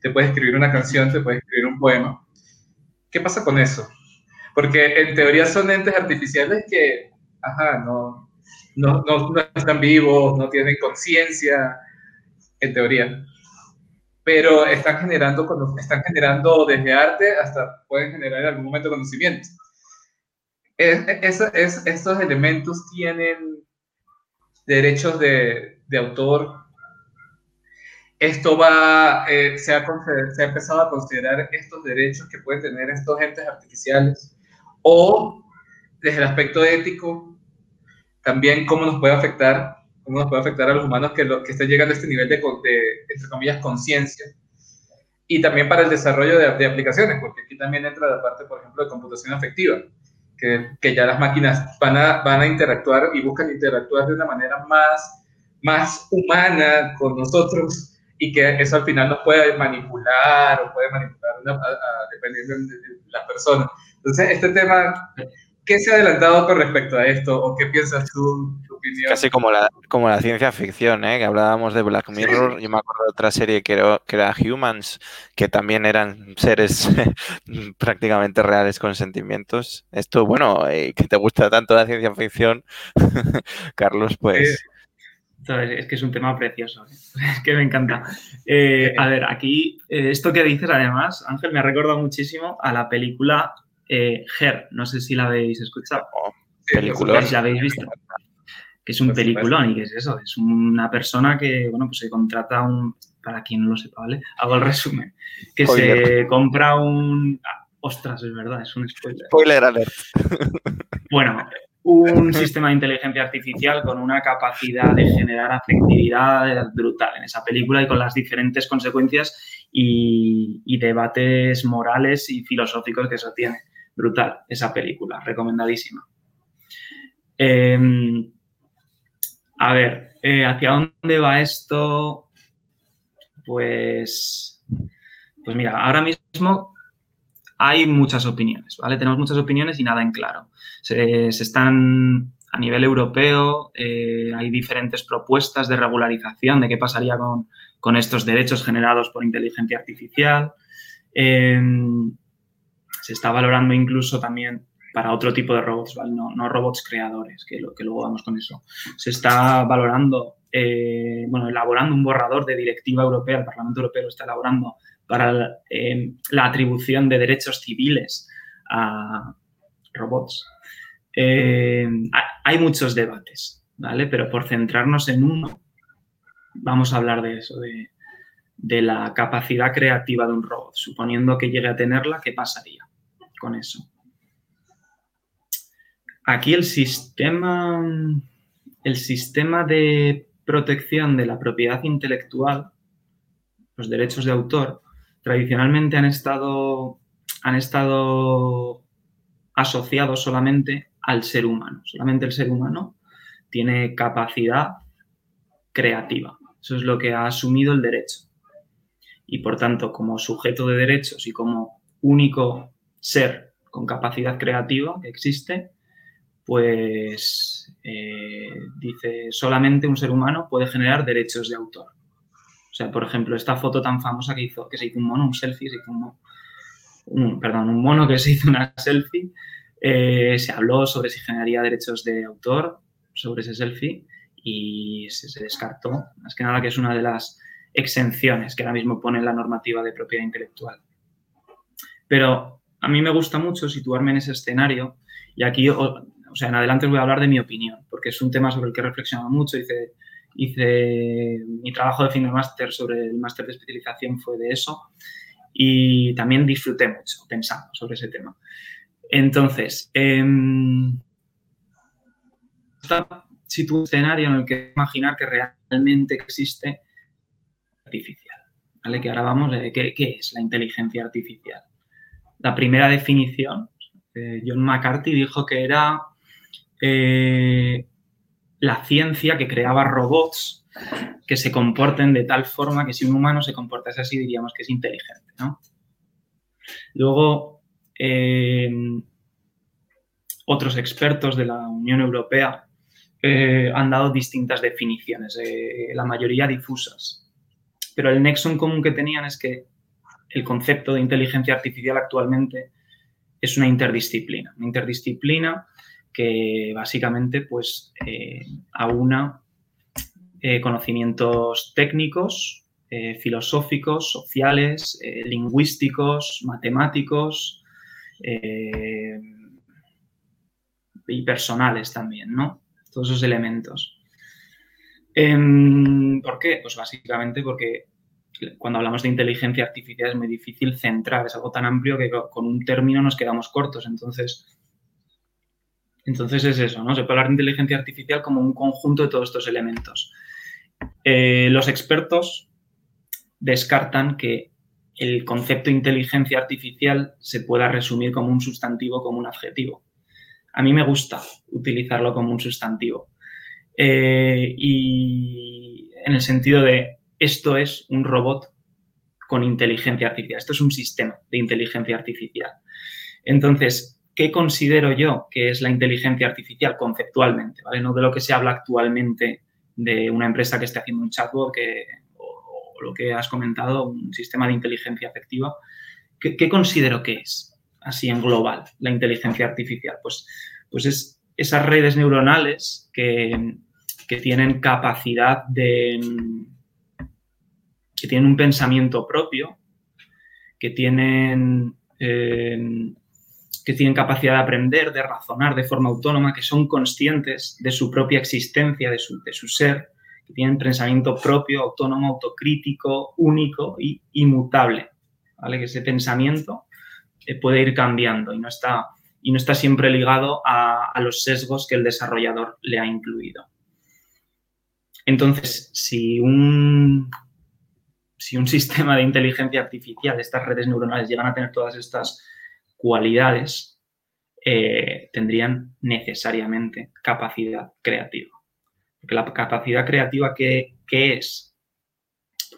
Speaker 2: te puede escribir una canción, te puede escribir un poema. ¿Qué pasa con eso? Porque en teoría son entes artificiales que, ajá, no, no, no, están vivos, no tienen conciencia, en teoría. Pero están generando, están generando desde arte hasta pueden generar en algún momento conocimiento. Es, es, estos elementos tienen derechos de, de autor. Esto va, eh, se, ha, se ha empezado a considerar estos derechos que pueden tener estos entes artificiales o desde el aspecto ético, también cómo nos puede afectar, cómo nos puede afectar a los humanos que, lo, que estén llegando a este nivel de, entre comillas, conciencia. Y también para el desarrollo de, de, aplicaciones, porque aquí también entra la parte, por ejemplo, de computación afectiva, que, que ya las máquinas van a, van a interactuar y buscan interactuar de una manera más, más humana con nosotros y que eso al final nos puede manipular o puede manipular dependiendo de la persona. Entonces, este tema, ¿qué se ha adelantado con respecto a esto? ¿O qué piensas tú, tu opinión?
Speaker 1: Casi como la, como la ciencia ficción, ¿eh? que hablábamos de Black Mirror. Yo me acuerdo de otra serie que era, que era Humans, que también eran seres <laughs> prácticamente reales con sentimientos. Esto, bueno, eh, que te gusta tanto la ciencia ficción, <laughs> Carlos, pues...
Speaker 3: Es que es un tema precioso, ¿eh? <laughs> es que me encanta. Eh, a ver, aquí, esto que dices además, Ángel, me ha recordado muchísimo a la película eh, Her, no sé si la habéis escuchado. Oh. Si la habéis visto. Que es un peliculón y que es eso, es una persona que, bueno, pues se contrata un, para quien no lo sepa, ¿vale? Hago el resumen, que se compra un... Ah, ostras, es verdad, es un spoiler.
Speaker 1: Spoiler alert. <laughs>
Speaker 3: Bueno, un sistema de inteligencia artificial con una capacidad de generar afectividad brutal en esa película y con las diferentes consecuencias y, y debates morales y filosóficos que eso tiene brutal esa película, recomendadísima. Em, a ver, eh, ¿hacia dónde va esto? Pues, pues mira, ahora mismo hay muchas opiniones, ¿vale? Tenemos muchas opiniones y nada en claro. Se, están a nivel europeo, eh, hay diferentes propuestas de regularización de qué pasaría con, estos derechos generados por inteligencia artificial. Em, se está valorando incluso también para otro tipo de robots, no, robots creadores, que, lo, que luego vamos con eso. Se está valorando, eh, bueno, elaborando un borrador de directiva europea, el Parlamento Europeo lo está elaborando para eh, la atribución de derechos civiles a robots. Eh, hay muchos debates, ¿vale? Pero por centrarnos en uno, vamos a hablar de eso, de, de la capacidad creativa de un robot. Suponiendo que llegue a tenerla, ¿qué pasaría con eso? Aquí el sistema, el sistema de protección de la propiedad intelectual, los derechos de autor, tradicionalmente han estado, han estado asociados solamente al ser humano. Solamente el ser humano tiene capacidad creativa. Eso es lo que ha asumido el derecho. Y por tanto, como sujeto de derechos y como único ser con capacidad creativa que existe, pues eh, dice, solamente un ser humano puede generar derechos de autor. O sea, por ejemplo, esta foto tan famosa que hizo, que se hizo un mono, un selfie, se hizo un, perdón, un mono que se hizo una <laughs> selfie, eh, se habló sobre si generaría derechos de autor sobre ese selfie y se, se, descartó. Más que nada que es una de las exenciones que ahora mismo pone la normativa de propiedad intelectual. Pero a mí me gusta mucho situarme en ese escenario y aquí o sea, en adelante os voy a hablar de mi opinión, porque es un tema sobre el que he reflexionado mucho. Hice, hice mi trabajo de fin de máster sobre el máster de especialización fue de eso y también disfruté mucho pensando sobre ese tema. Entonces, eh, un escenario en el que imaginar que realmente existe artificial. ¿vale? Que ahora vamos, de ¿qué, ¿qué, es la inteligencia artificial? La primera definición, eh, John McCarthy dijo que era eh, la ciencia que creaba robots que se comporten de tal forma que si un humano se comportase así diríamos que es inteligente. Luego, eh, otros expertos de la Unión Europea han dado distintas definiciones, la mayoría difusas. Pero el nexo en común que tenían es que el concepto de inteligencia artificial actualmente es una interdisciplina. Una interdisciplina que básicamente pues eh, aúna eh, conocimientos técnicos, eh, filosóficos, sociales, lingüísticos, matemáticos y personales también, ¿no? Todos esos elementos. Em, ¿Por qué? Pues básicamente porque cuando hablamos de inteligencia artificial es muy difícil centrar, es algo tan amplio que con un término nos quedamos cortos. Entonces, entonces es eso, ¿no? Se puede hablar de inteligencia artificial como un conjunto de todos estos elementos. Eh, los expertos descartan que el concepto inteligencia artificial se pueda resumir como un sustantivo, como un adjetivo. A mí me gusta utilizarlo como un sustantivo. Eh, y en el sentido de esto es un robot con inteligencia artificial, esto es un sistema de inteligencia artificial. Entonces, ¿qué considero yo que es la inteligencia artificial conceptualmente? No de lo que se habla actualmente de una empresa que esté haciendo un chatbot que, o, lo que has comentado, un sistema de inteligencia efectiva. ¿Qué, considero que es, así en global, la inteligencia artificial? Pues, pues es esas redes neuronales que, tienen capacidad de... que tienen un pensamiento propio, que tienen... Eh, que tienen capacidad de aprender, de razonar de forma autónoma, que son conscientes de su propia existencia, de su, de su ser, que tienen pensamiento propio, autónomo, autocrítico, único y inmutable. ¿vale? Que ese pensamiento eh, puede ir cambiando y no está, y no está siempre ligado a, a los sesgos que el desarrollador le ha incluido. Entonces, si un, si un <laughs> sistema de inteligencia artificial, estas redes neuronales llegan a tener todas estas cualidades eh, tendrían necesariamente capacidad creativa. Porque la capacidad creativa, ¿qué, es?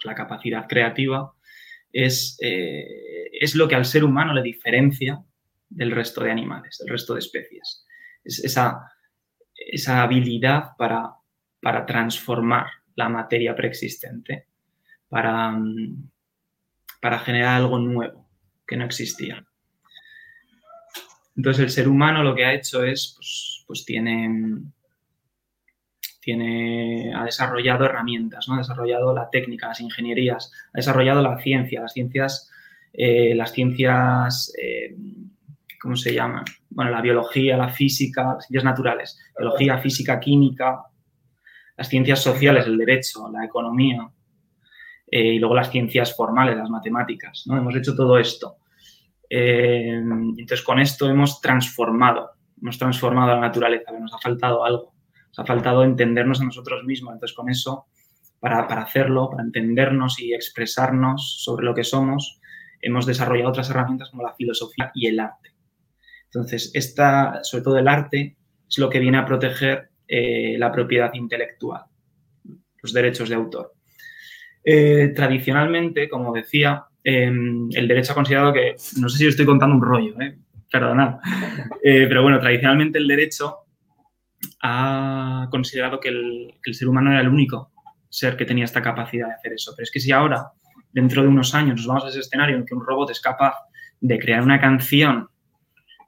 Speaker 3: La capacidad creativa es, eh, es lo que al ser humano le diferencia del resto de animales, del resto de especies. Es esa, esa habilidad para, para transformar la materia preexistente, para, para generar algo nuevo que no existía. Entonces el ser humano lo que ha hecho es, pues, pues tiene, tiene, ha desarrollado herramientas, ¿no? ha desarrollado la técnica, las ingenierías, ha desarrollado la ciencia, las ciencias, eh, las ciencias, eh, ¿cómo se llaman? Bueno, la biología, la física, las ciencias naturales, biología, física, química, las ciencias sociales, el derecho, la economía eh, y luego las ciencias formales, las matemáticas, ¿no? Hemos hecho todo esto. entonces, con esto hemos transformado, hemos transformado la naturaleza, nos ha faltado algo nos ha faltado entendernos a nosotros mismos. Entonces, con eso, para, hacerlo, para entendernos y expresarnos sobre lo que somos, hemos desarrollado otras herramientas como la filosofía y el arte. Entonces, esta, sobre todo el arte, es lo que viene a proteger eh, la propiedad intelectual, los derechos de autor. Eh, tradicionalmente, como decía, em, el derecho ha considerado que, no sé si estoy contando un rollo, eh, perdonad, pero bueno, tradicionalmente el derecho ha considerado que el, ser humano era el único ser que tenía esta capacidad de hacer eso. Pero es que si ahora, dentro de unos años, nos vamos a ese escenario en que un robot es capaz de crear una canción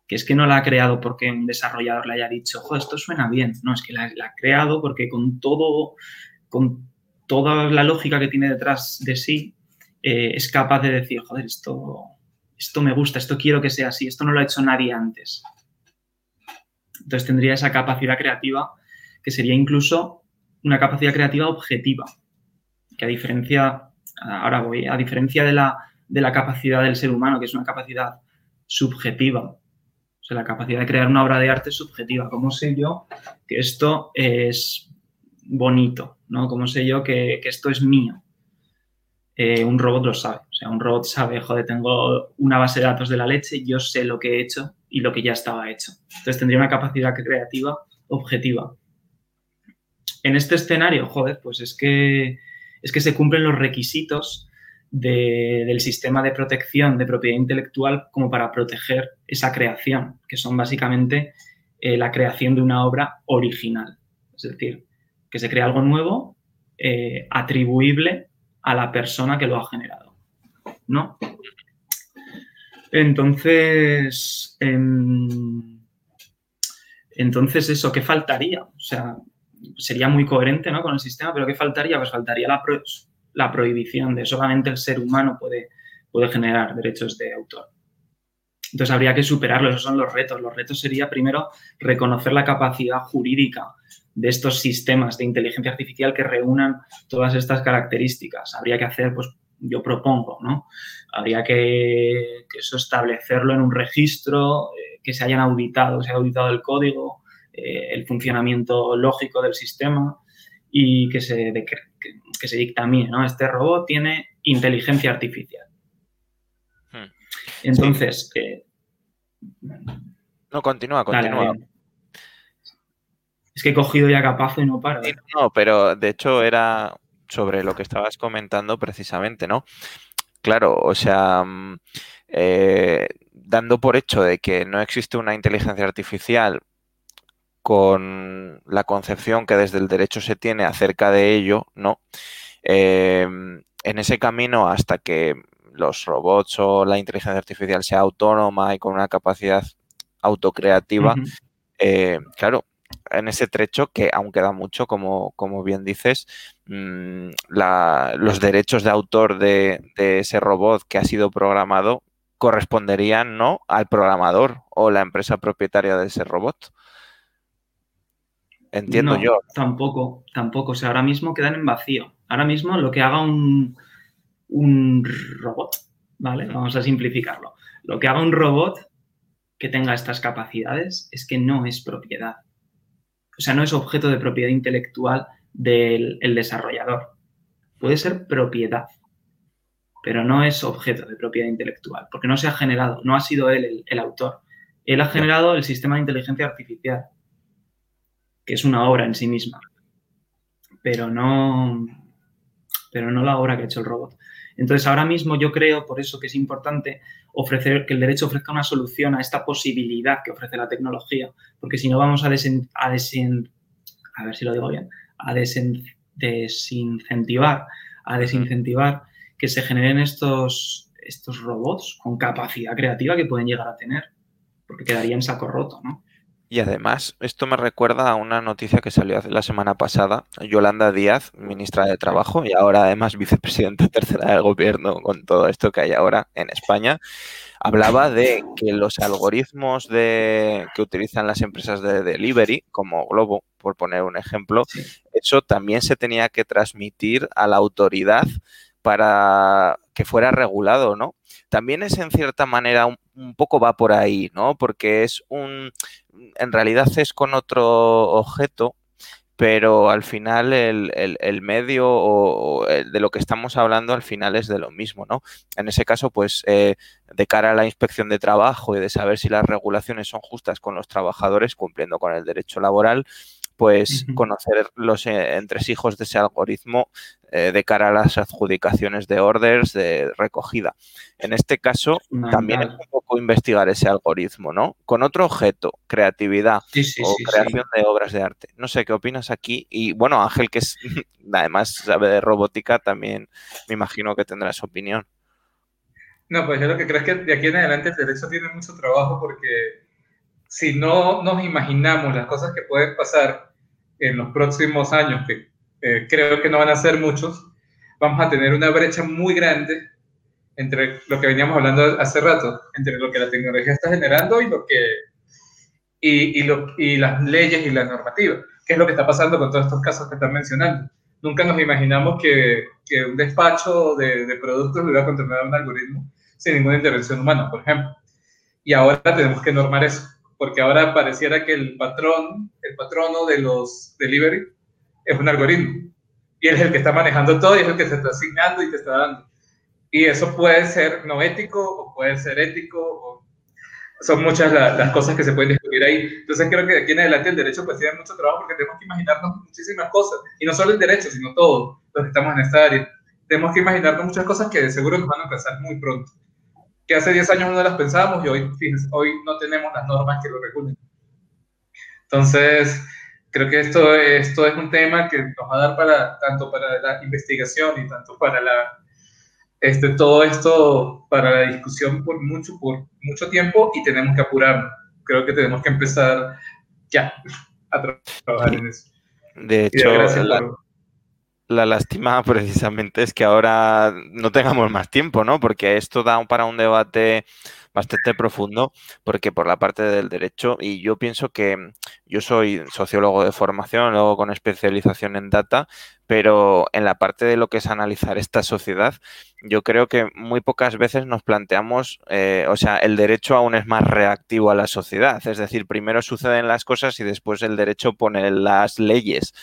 Speaker 3: que es que no la ha creado porque un desarrollador le haya dicho, joder, esto suena bien. No, es que la, ha creado porque con todo, con toda la lógica que tiene detrás de sí, eh, es capaz de decir, joder, esto, esto me gusta, esto quiero que sea así, esto no lo ha hecho nadie antes. Entonces tendría esa capacidad creativa que sería incluso una capacidad creativa objetiva, que a diferencia, ahora voy, a diferencia de la, de la capacidad del ser humano, que es una capacidad subjetiva, o sea, la capacidad de crear una obra de arte subjetiva. ¿Cómo sé yo que esto es bonito? ¿no? ¿Cómo sé yo que, esto es mío? Eh, un robot lo sabe. O sea, un robot sabe, joder, tengo una base de datos de la leche, yo sé lo que he hecho y lo que ya estaba hecho. Entonces tendría una capacidad creativa objetiva. En este escenario, joder, pues es que, es que se cumplen los requisitos del sistema de protección de propiedad intelectual como para proteger esa creación, que son básicamente eh, la creación de una obra original. Es decir, que se crea algo nuevo eh, atribuible a la persona que lo ha generado. ¿No? Entonces, em, entonces eso, ¿qué faltaría? O sea, sería muy coherente ¿no? con el sistema, pero ¿qué faltaría? Pues faltaría la, prohibición de solamente el ser humano puede, puede generar derechos de autor. Entonces habría que superarlo, esos son los retos. Los retos sería primero reconocer la capacidad jurídica de estos sistemas de inteligencia artificial que reúnan todas estas características. Habría que hacer pues, yo propongo, ¿no? Habría que, eso establecerlo en un registro, eh, que se hayan auditado, se haya auditado el código, eh, el funcionamiento lógico del sistema y que se, que, se dictamine, ¿no? Este robot tiene inteligencia artificial. Hmm. Entonces... Eh,
Speaker 1: no, continúa, continúa.
Speaker 3: Es que he cogido ya capazo y no paro.
Speaker 1: no, pero de hecho era sobre lo que estabas comentando precisamente, ¿no? Claro, o sea, mm, eh, dando por hecho de que no existe una inteligencia artificial con la concepción que desde el derecho se tiene acerca de ello, ¿no? Eh, en ese camino hasta que los robots o la inteligencia artificial sea autónoma y con una capacidad autocreativa, eh, claro, en ese trecho que aún queda mucho, como, como bien dices, mm, los derechos de autor de, ese robot que ha sido programado corresponderían no al programador o la empresa propietaria de ese robot. Entiendo yo.
Speaker 3: Tampoco, tampoco. O sea, ahora mismo quedan en vacío. Ahora mismo lo que haga un, un robot, ¿vale? Vamos a simplificarlo. Lo que haga un robot que tenga estas capacidades es que no es propiedad o sea, no es objeto de propiedad intelectual del desarrollador. Puede ser propiedad, pero no es objeto de propiedad intelectual, porque no se ha generado, no ha sido él el, autor. Él ha generado el sistema de inteligencia artificial, que es una obra en sí misma, pero no, pero no la obra que ha hecho el robot. Entonces, ahora mismo yo creo, por eso que es importante ofrecer, que el derecho ofrezca una solución a esta posibilidad que ofrece la tecnología, porque si no vamos a, desen, a, a ver si lo digo bien, a desincentivar, a desincentivar que se generen estos, estos robots con capacidad creativa que pueden llegar a tener, porque quedaría en saco roto, ¿no?
Speaker 1: Y además, esto me recuerda a una noticia que salió la semana pasada. Yolanda Díaz, ministra de Trabajo y ahora además vicepresidenta <laughs> tercera del gobierno con todo esto que hay ahora en España, hablaba de que los algoritmos de, que utilizan las empresas de delivery, como Globo, por poner un ejemplo, eso también se tenía que transmitir a la autoridad para que fuera regulado, ¿no? También es en cierta manera un, poco va por ahí, ¿no? Porque es un, en realidad es con otro objeto, pero al final el, medio o, de lo que estamos hablando al final es de lo mismo, ¿no? En ese caso, pues eh, de cara a la inspección de trabajo y de saber si las regulaciones son justas con los trabajadores cumpliendo con el derecho laboral, pues conocer los eh, entresijos de ese algoritmo eh, de cara a las adjudicaciones de orders de recogida. En este caso, también es un poco investigar ese algoritmo, ¿no? Con otro objeto, creatividad o creación de obras de arte. No sé qué opinas aquí. Y bueno, Ángel, que es <laughs> además sabe de robótica, también me imagino que tendrá su opinión.
Speaker 2: No, pues yo lo que creo es que de aquí en adelante el derecho tiene mucho trabajo porque si no nos imaginamos las cosas que pueden pasar en los próximos años, que eh, creo que no van a ser muchos, vamos a tener una brecha muy grande entre lo que veníamos hablando hace rato, entre lo que la tecnología está generando y lo que y, y, lo, y las leyes y la normativa, que es lo que está pasando con todos estos casos que están mencionando. Nunca nos imaginamos que, que un despacho de, de productos lo iba a controlar un algoritmo sin ninguna intervención humana, por ejemplo. Y ahora tenemos que normar eso porque ahora pareciera que el patrón, el patrono de los delivery es un algoritmo. Y él es el que está manejando todo y es el que se está asignando y te está dando. Y eso puede ser no ético o puede ser ético. O son muchas las cosas que se pueden discutir ahí. Entonces creo que de aquí en adelante el derecho pues tiene mucho trabajo porque tenemos que imaginarnos muchísimas cosas. Y no solo el derecho, sino todo los que estamos en esta área. Tenemos que imaginarnos muchas cosas que de seguro nos van a pasar muy pronto que hace 10 años no las pensábamos y hoy, fíjense, hoy no tenemos las normas que lo regulen. Entonces, creo que esto, esto es un tema que nos va a dar para, tanto para la investigación y tanto para la, este, todo esto para la discusión por mucho, por mucho tiempo y tenemos que apurarnos. Creo que tenemos que empezar ya a trabajar en eso.
Speaker 1: De hecho, la lástima <laughs> precisamente es que ahora no tengamos más tiempo, ¿no? Porque esto da para un debate bastante profundo, porque por la parte del derecho, y yo pienso que yo soy sociólogo de formación, luego con especialización en data, pero en la parte de lo que es analizar esta sociedad, yo creo que muy pocas veces nos planteamos, eh, o sea, el derecho aún es más reactivo a la sociedad, es decir, primero suceden las cosas y después el derecho pone las leyes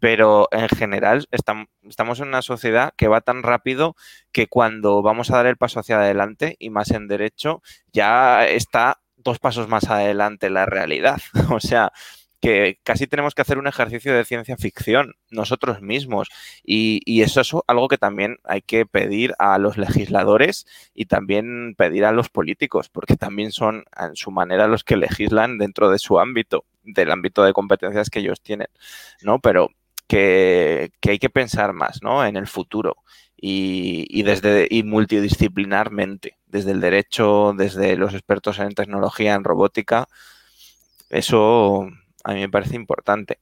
Speaker 1: pero en general estamos en una sociedad que va tan rápido que cuando vamos a dar el paso hacia adelante y más en derecho, ya está dos pasos más adelante la realidad. <laughs> O sea, que casi tenemos que hacer un ejercicio de ciencia ficción nosotros mismos. Y, eso es algo que también hay que pedir a los legisladores y también pedir a los políticos, porque también son en su manera los que legislan dentro de su ámbito, del ámbito de competencias que ellos tienen, ¿no? Pero que, hay que pensar más ¿no? en el futuro y, desde, y multidisciplinarmente, desde el derecho, desde los expertos en tecnología, en robótica. Eso a mí me parece importante.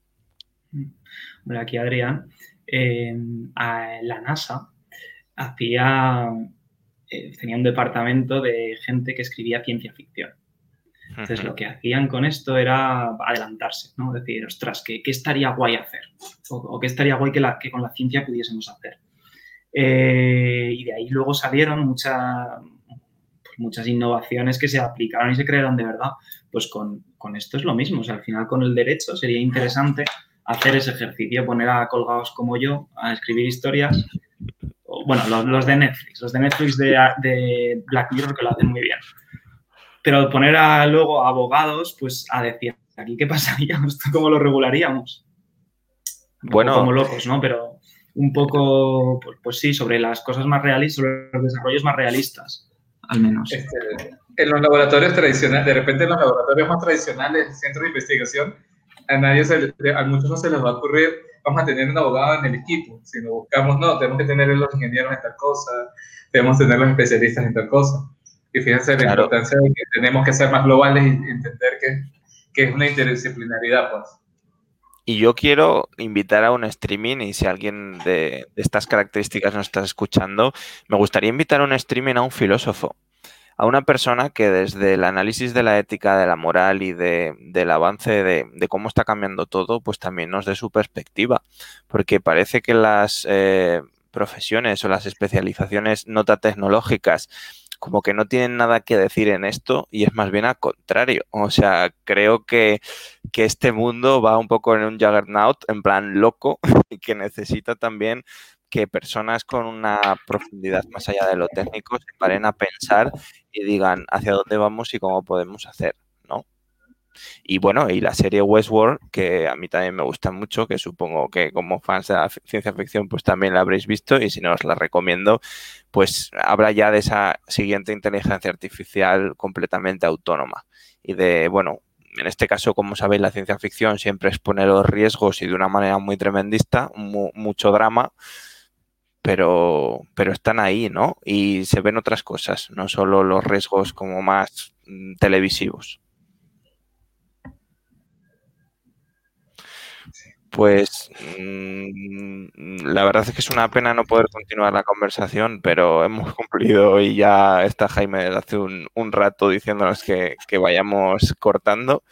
Speaker 3: Bueno, aquí Adrián, la NASA hacía, eh, tenía un departamento de gente que escribía ciencia ficción. Entonces, lo que hacían con esto era adelantarse, ¿no? Decir, ostras, ¿qué, estaría guay hacer? O, qué estaría guay que, la, que, con la ciencia pudiésemos hacer. Eh, y de ahí luego salieron muchas pues muchas innovaciones que se aplicaron y se crearon de verdad. Pues con, con, esto es lo mismo. O sea, al final con el derecho sería interesante hacer ese ejercicio, poner a colgados como yo a escribir historias. Bueno, los, de Netflix, los de Netflix de, de Black Mirror que lo hacen muy bien pero poner a, luego abogados, pues a decir, ¿aquí qué pasaría? <laughs> ¿Cómo lo regularíamos?
Speaker 1: Bueno.
Speaker 3: Como locos, ¿no? Pero un poco, pues, pues, sí, sobre las cosas más realistas, sobre los desarrollos más realistas, al menos.
Speaker 2: Este, en los laboratorios tradicionales, de repente en los laboratorios más tradicionales, centros de investigación, a nadie se, a muchos no se les va a ocurrir, vamos a tener un abogado en el equipo, si no buscamos, no, tenemos que tener los ingenieros en tal cosa, debemos tener los especialistas en tal cosa. Y fíjense la importancia de que tenemos que ser más globales y entender que, que es una interdisciplinaridad, pues.
Speaker 1: Y yo quiero invitar a un streaming, y si alguien de, estas características nos está escuchando, me gustaría invitar a un streaming a un filósofo, a una persona que desde el análisis de la ética, de la moral y de, del avance de, de, cómo está cambiando todo, pues también nos dé su perspectiva. Porque parece que las eh, profesiones o las especializaciones nota tecnológicas como que no tienen nada que decir en esto y es más bien al contrario. O sea, creo que, este mundo va un poco en un juggernaut, en plan loco, <laughs> y que necesita también que personas con una profundidad más allá de lo técnico se paren a pensar y digan hacia dónde vamos y cómo podemos hacer. Y bueno, y la serie Westworld, que a mí también me gusta mucho, que supongo que como fans de la ciencia ficción pues también la habréis visto y si no os la recomiendo, pues habla ya de esa siguiente inteligencia artificial completamente autónoma y de, bueno, en este caso, como sabéis, la ciencia ficción siempre expone los riesgos y de una manera muy tremendista, mucho drama, pero, pero están ahí, ¿no? Y se ven otras cosas, no solo los riesgos como más mm, televisivos. Pues mm, la verdad es que es una pena no poder continuar la conversación, pero hemos cumplido y ya está Jaime desde hace un, rato diciéndonos que, vayamos cortando.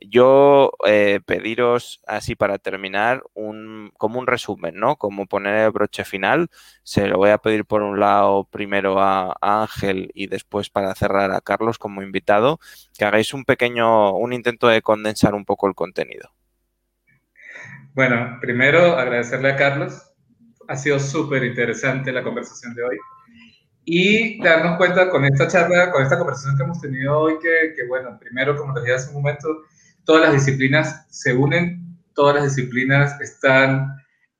Speaker 1: Yo eh, pediros así para terminar un, como un resumen, ¿no? Como poner el broche final. Se lo voy a pedir por un lado primero a, a Ángel y después para cerrar a Carlos como invitado, que hagáis un pequeño, un intento de condensar un poco el contenido.
Speaker 2: Bueno, primero agradecerle a Carlos. Ha sido súper interesante la conversación de hoy. Y darnos cuenta con esta charla, con esta conversación que hemos tenido hoy, que, que bueno, primero, como les dije hace un momento, todas las disciplinas se unen, todas las disciplinas están,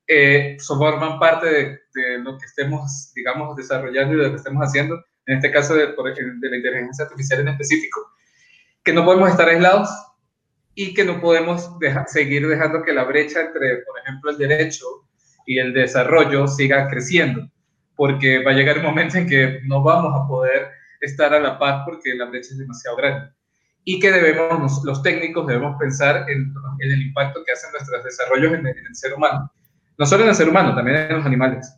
Speaker 2: eh, forman parte de, de, lo que estemos, digamos, desarrollando y de lo que estemos haciendo, en este caso de, de la inteligencia artificial en específico, que no podemos estar aislados, y que no podemos seguir dejando que la brecha entre, por ejemplo, el derecho y el desarrollo siga creciendo, porque va a llegar un momento en que no vamos a poder estar a la paz porque la brecha es demasiado grande. Y que debemos, los técnicos debemos pensar en, el impacto que hacen nuestros desarrollos en el, ser humano. No solo en el ser humano, también en los animales,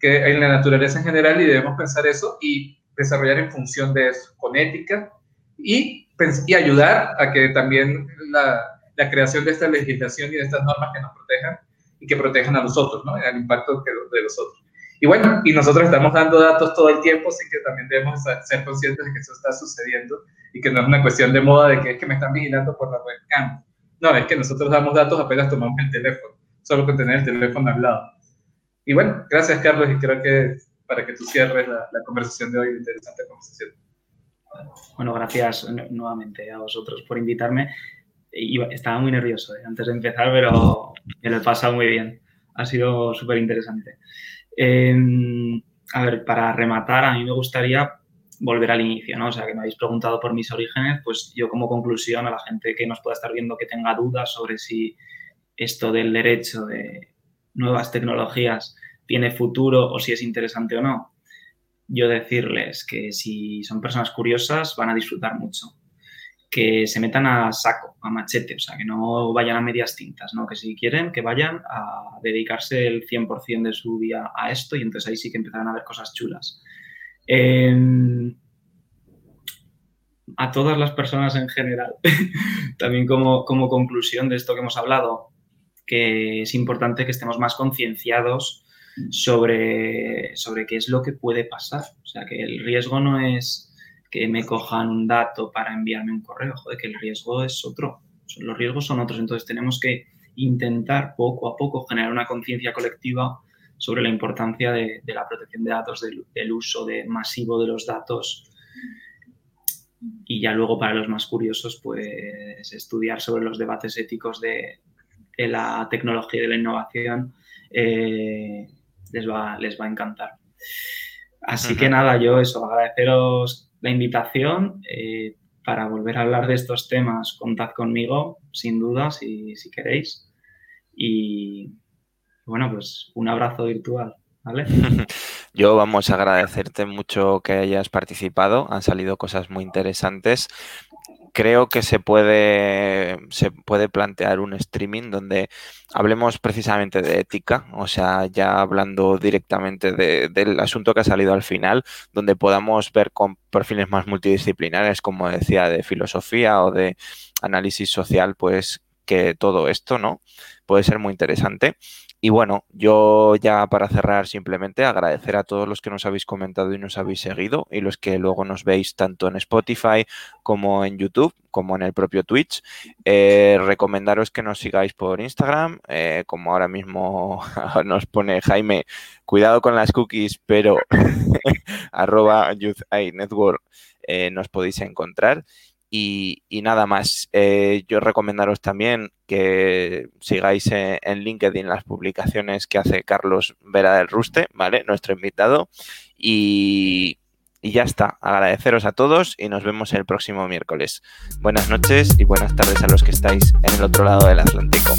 Speaker 2: que en la naturaleza en general y debemos pensar eso y desarrollar en función de eso, con ética y y ayudar a que también la, la, creación de esta legislación y de estas normas que nos protejan y que protejan a los otros, ¿no? El impacto de los otros. Y bueno, y nosotros estamos dando datos todo el tiempo, así que también debemos ser conscientes de que eso está sucediendo y que no es una cuestión de moda de que es que me están vigilando por la webcam. No, es que nosotros damos datos apenas tomamos el teléfono, solo con tener el teléfono al lado. Y bueno, gracias Carlos y creo que para que tú cierres la, la conversación de hoy, interesante conversación.
Speaker 3: Bueno, gracias nuevamente a vosotros por invitarme. estaba muy nervioso eh, antes de empezar, pero me lo he pasado muy bien. Ha sido súper interesante. Em, a ver, para rematar, a mí me gustaría volver al inicio, ¿no? O sea, que me habéis preguntado por mis orígenes, pues yo como conclusión a la gente que nos pueda estar viendo que tenga dudas sobre si esto del derecho de nuevas tecnologías tiene futuro o si es interesante o no, yo decirles que si son personas curiosas van a disfrutar mucho, que se metan a saco, a machete, o sea, que no vayan a medias tintas, ¿no? que si quieren que vayan a dedicarse el 100% de su día a esto y entonces ahí sí que empezarán a ver cosas chulas. A todas las personas en general, <laughs> también como, como conclusión de esto que hemos hablado, que es importante que estemos más concienciados sobre, sobre qué es lo que puede pasar. O sea, que el riesgo no es que me cojan un dato para enviarme un correo, joder, que el riesgo es otro. Los riesgos son otros. Entonces tenemos que intentar poco a poco generar una conciencia colectiva sobre la importancia de, la protección de datos, del, uso de, masivo de los datos. Y ya luego para los más curiosos, pues estudiar sobre los debates éticos de, de la tecnología y de la innovación eh, les, va, les va a encantar. Así que nada, yo eso, agradeceros la invitación. Eh, para volver a hablar de estos temas, contad conmigo, sin duda, si, si queréis. Y bueno, pues un abrazo virtual. ¿Vale? <laughs>
Speaker 1: Yo vamos a agradecerte mucho que hayas participado. Han salido cosas muy interesantes creo que se puede, se puede plantear un streaming donde hablemos precisamente de ética, o sea, ya hablando directamente del asunto que ha salido al final, donde podamos ver con perfiles más multidisciplinares, como decía, de filosofía o de análisis social, pues que todo esto, ¿no? Puede ser muy interesante. Y bueno, yo ya para cerrar simplemente agradecer a todos los que nos habéis comentado y nos habéis seguido y los que luego nos veis tanto en Spotify como en YouTube, como en el propio Twitch. Eh, recomendaros que nos sigáis por Instagram, eh, como ahora mismo <laughs> nos pone Jaime, cuidado con las cookies, pero <laughs> arroba Youth Network eh, nos podéis encontrar. Y, nada más, eh, yo recomendaros también que sigáis en, LinkedIn las publicaciones que hace Carlos Vera del Ruste, ¿vale? Nuestro invitado. Y, y ya está, agradeceros a todos y nos vemos el próximo miércoles. Buenas noches y buenas tardes a los que estáis en el otro lado del Atlántico.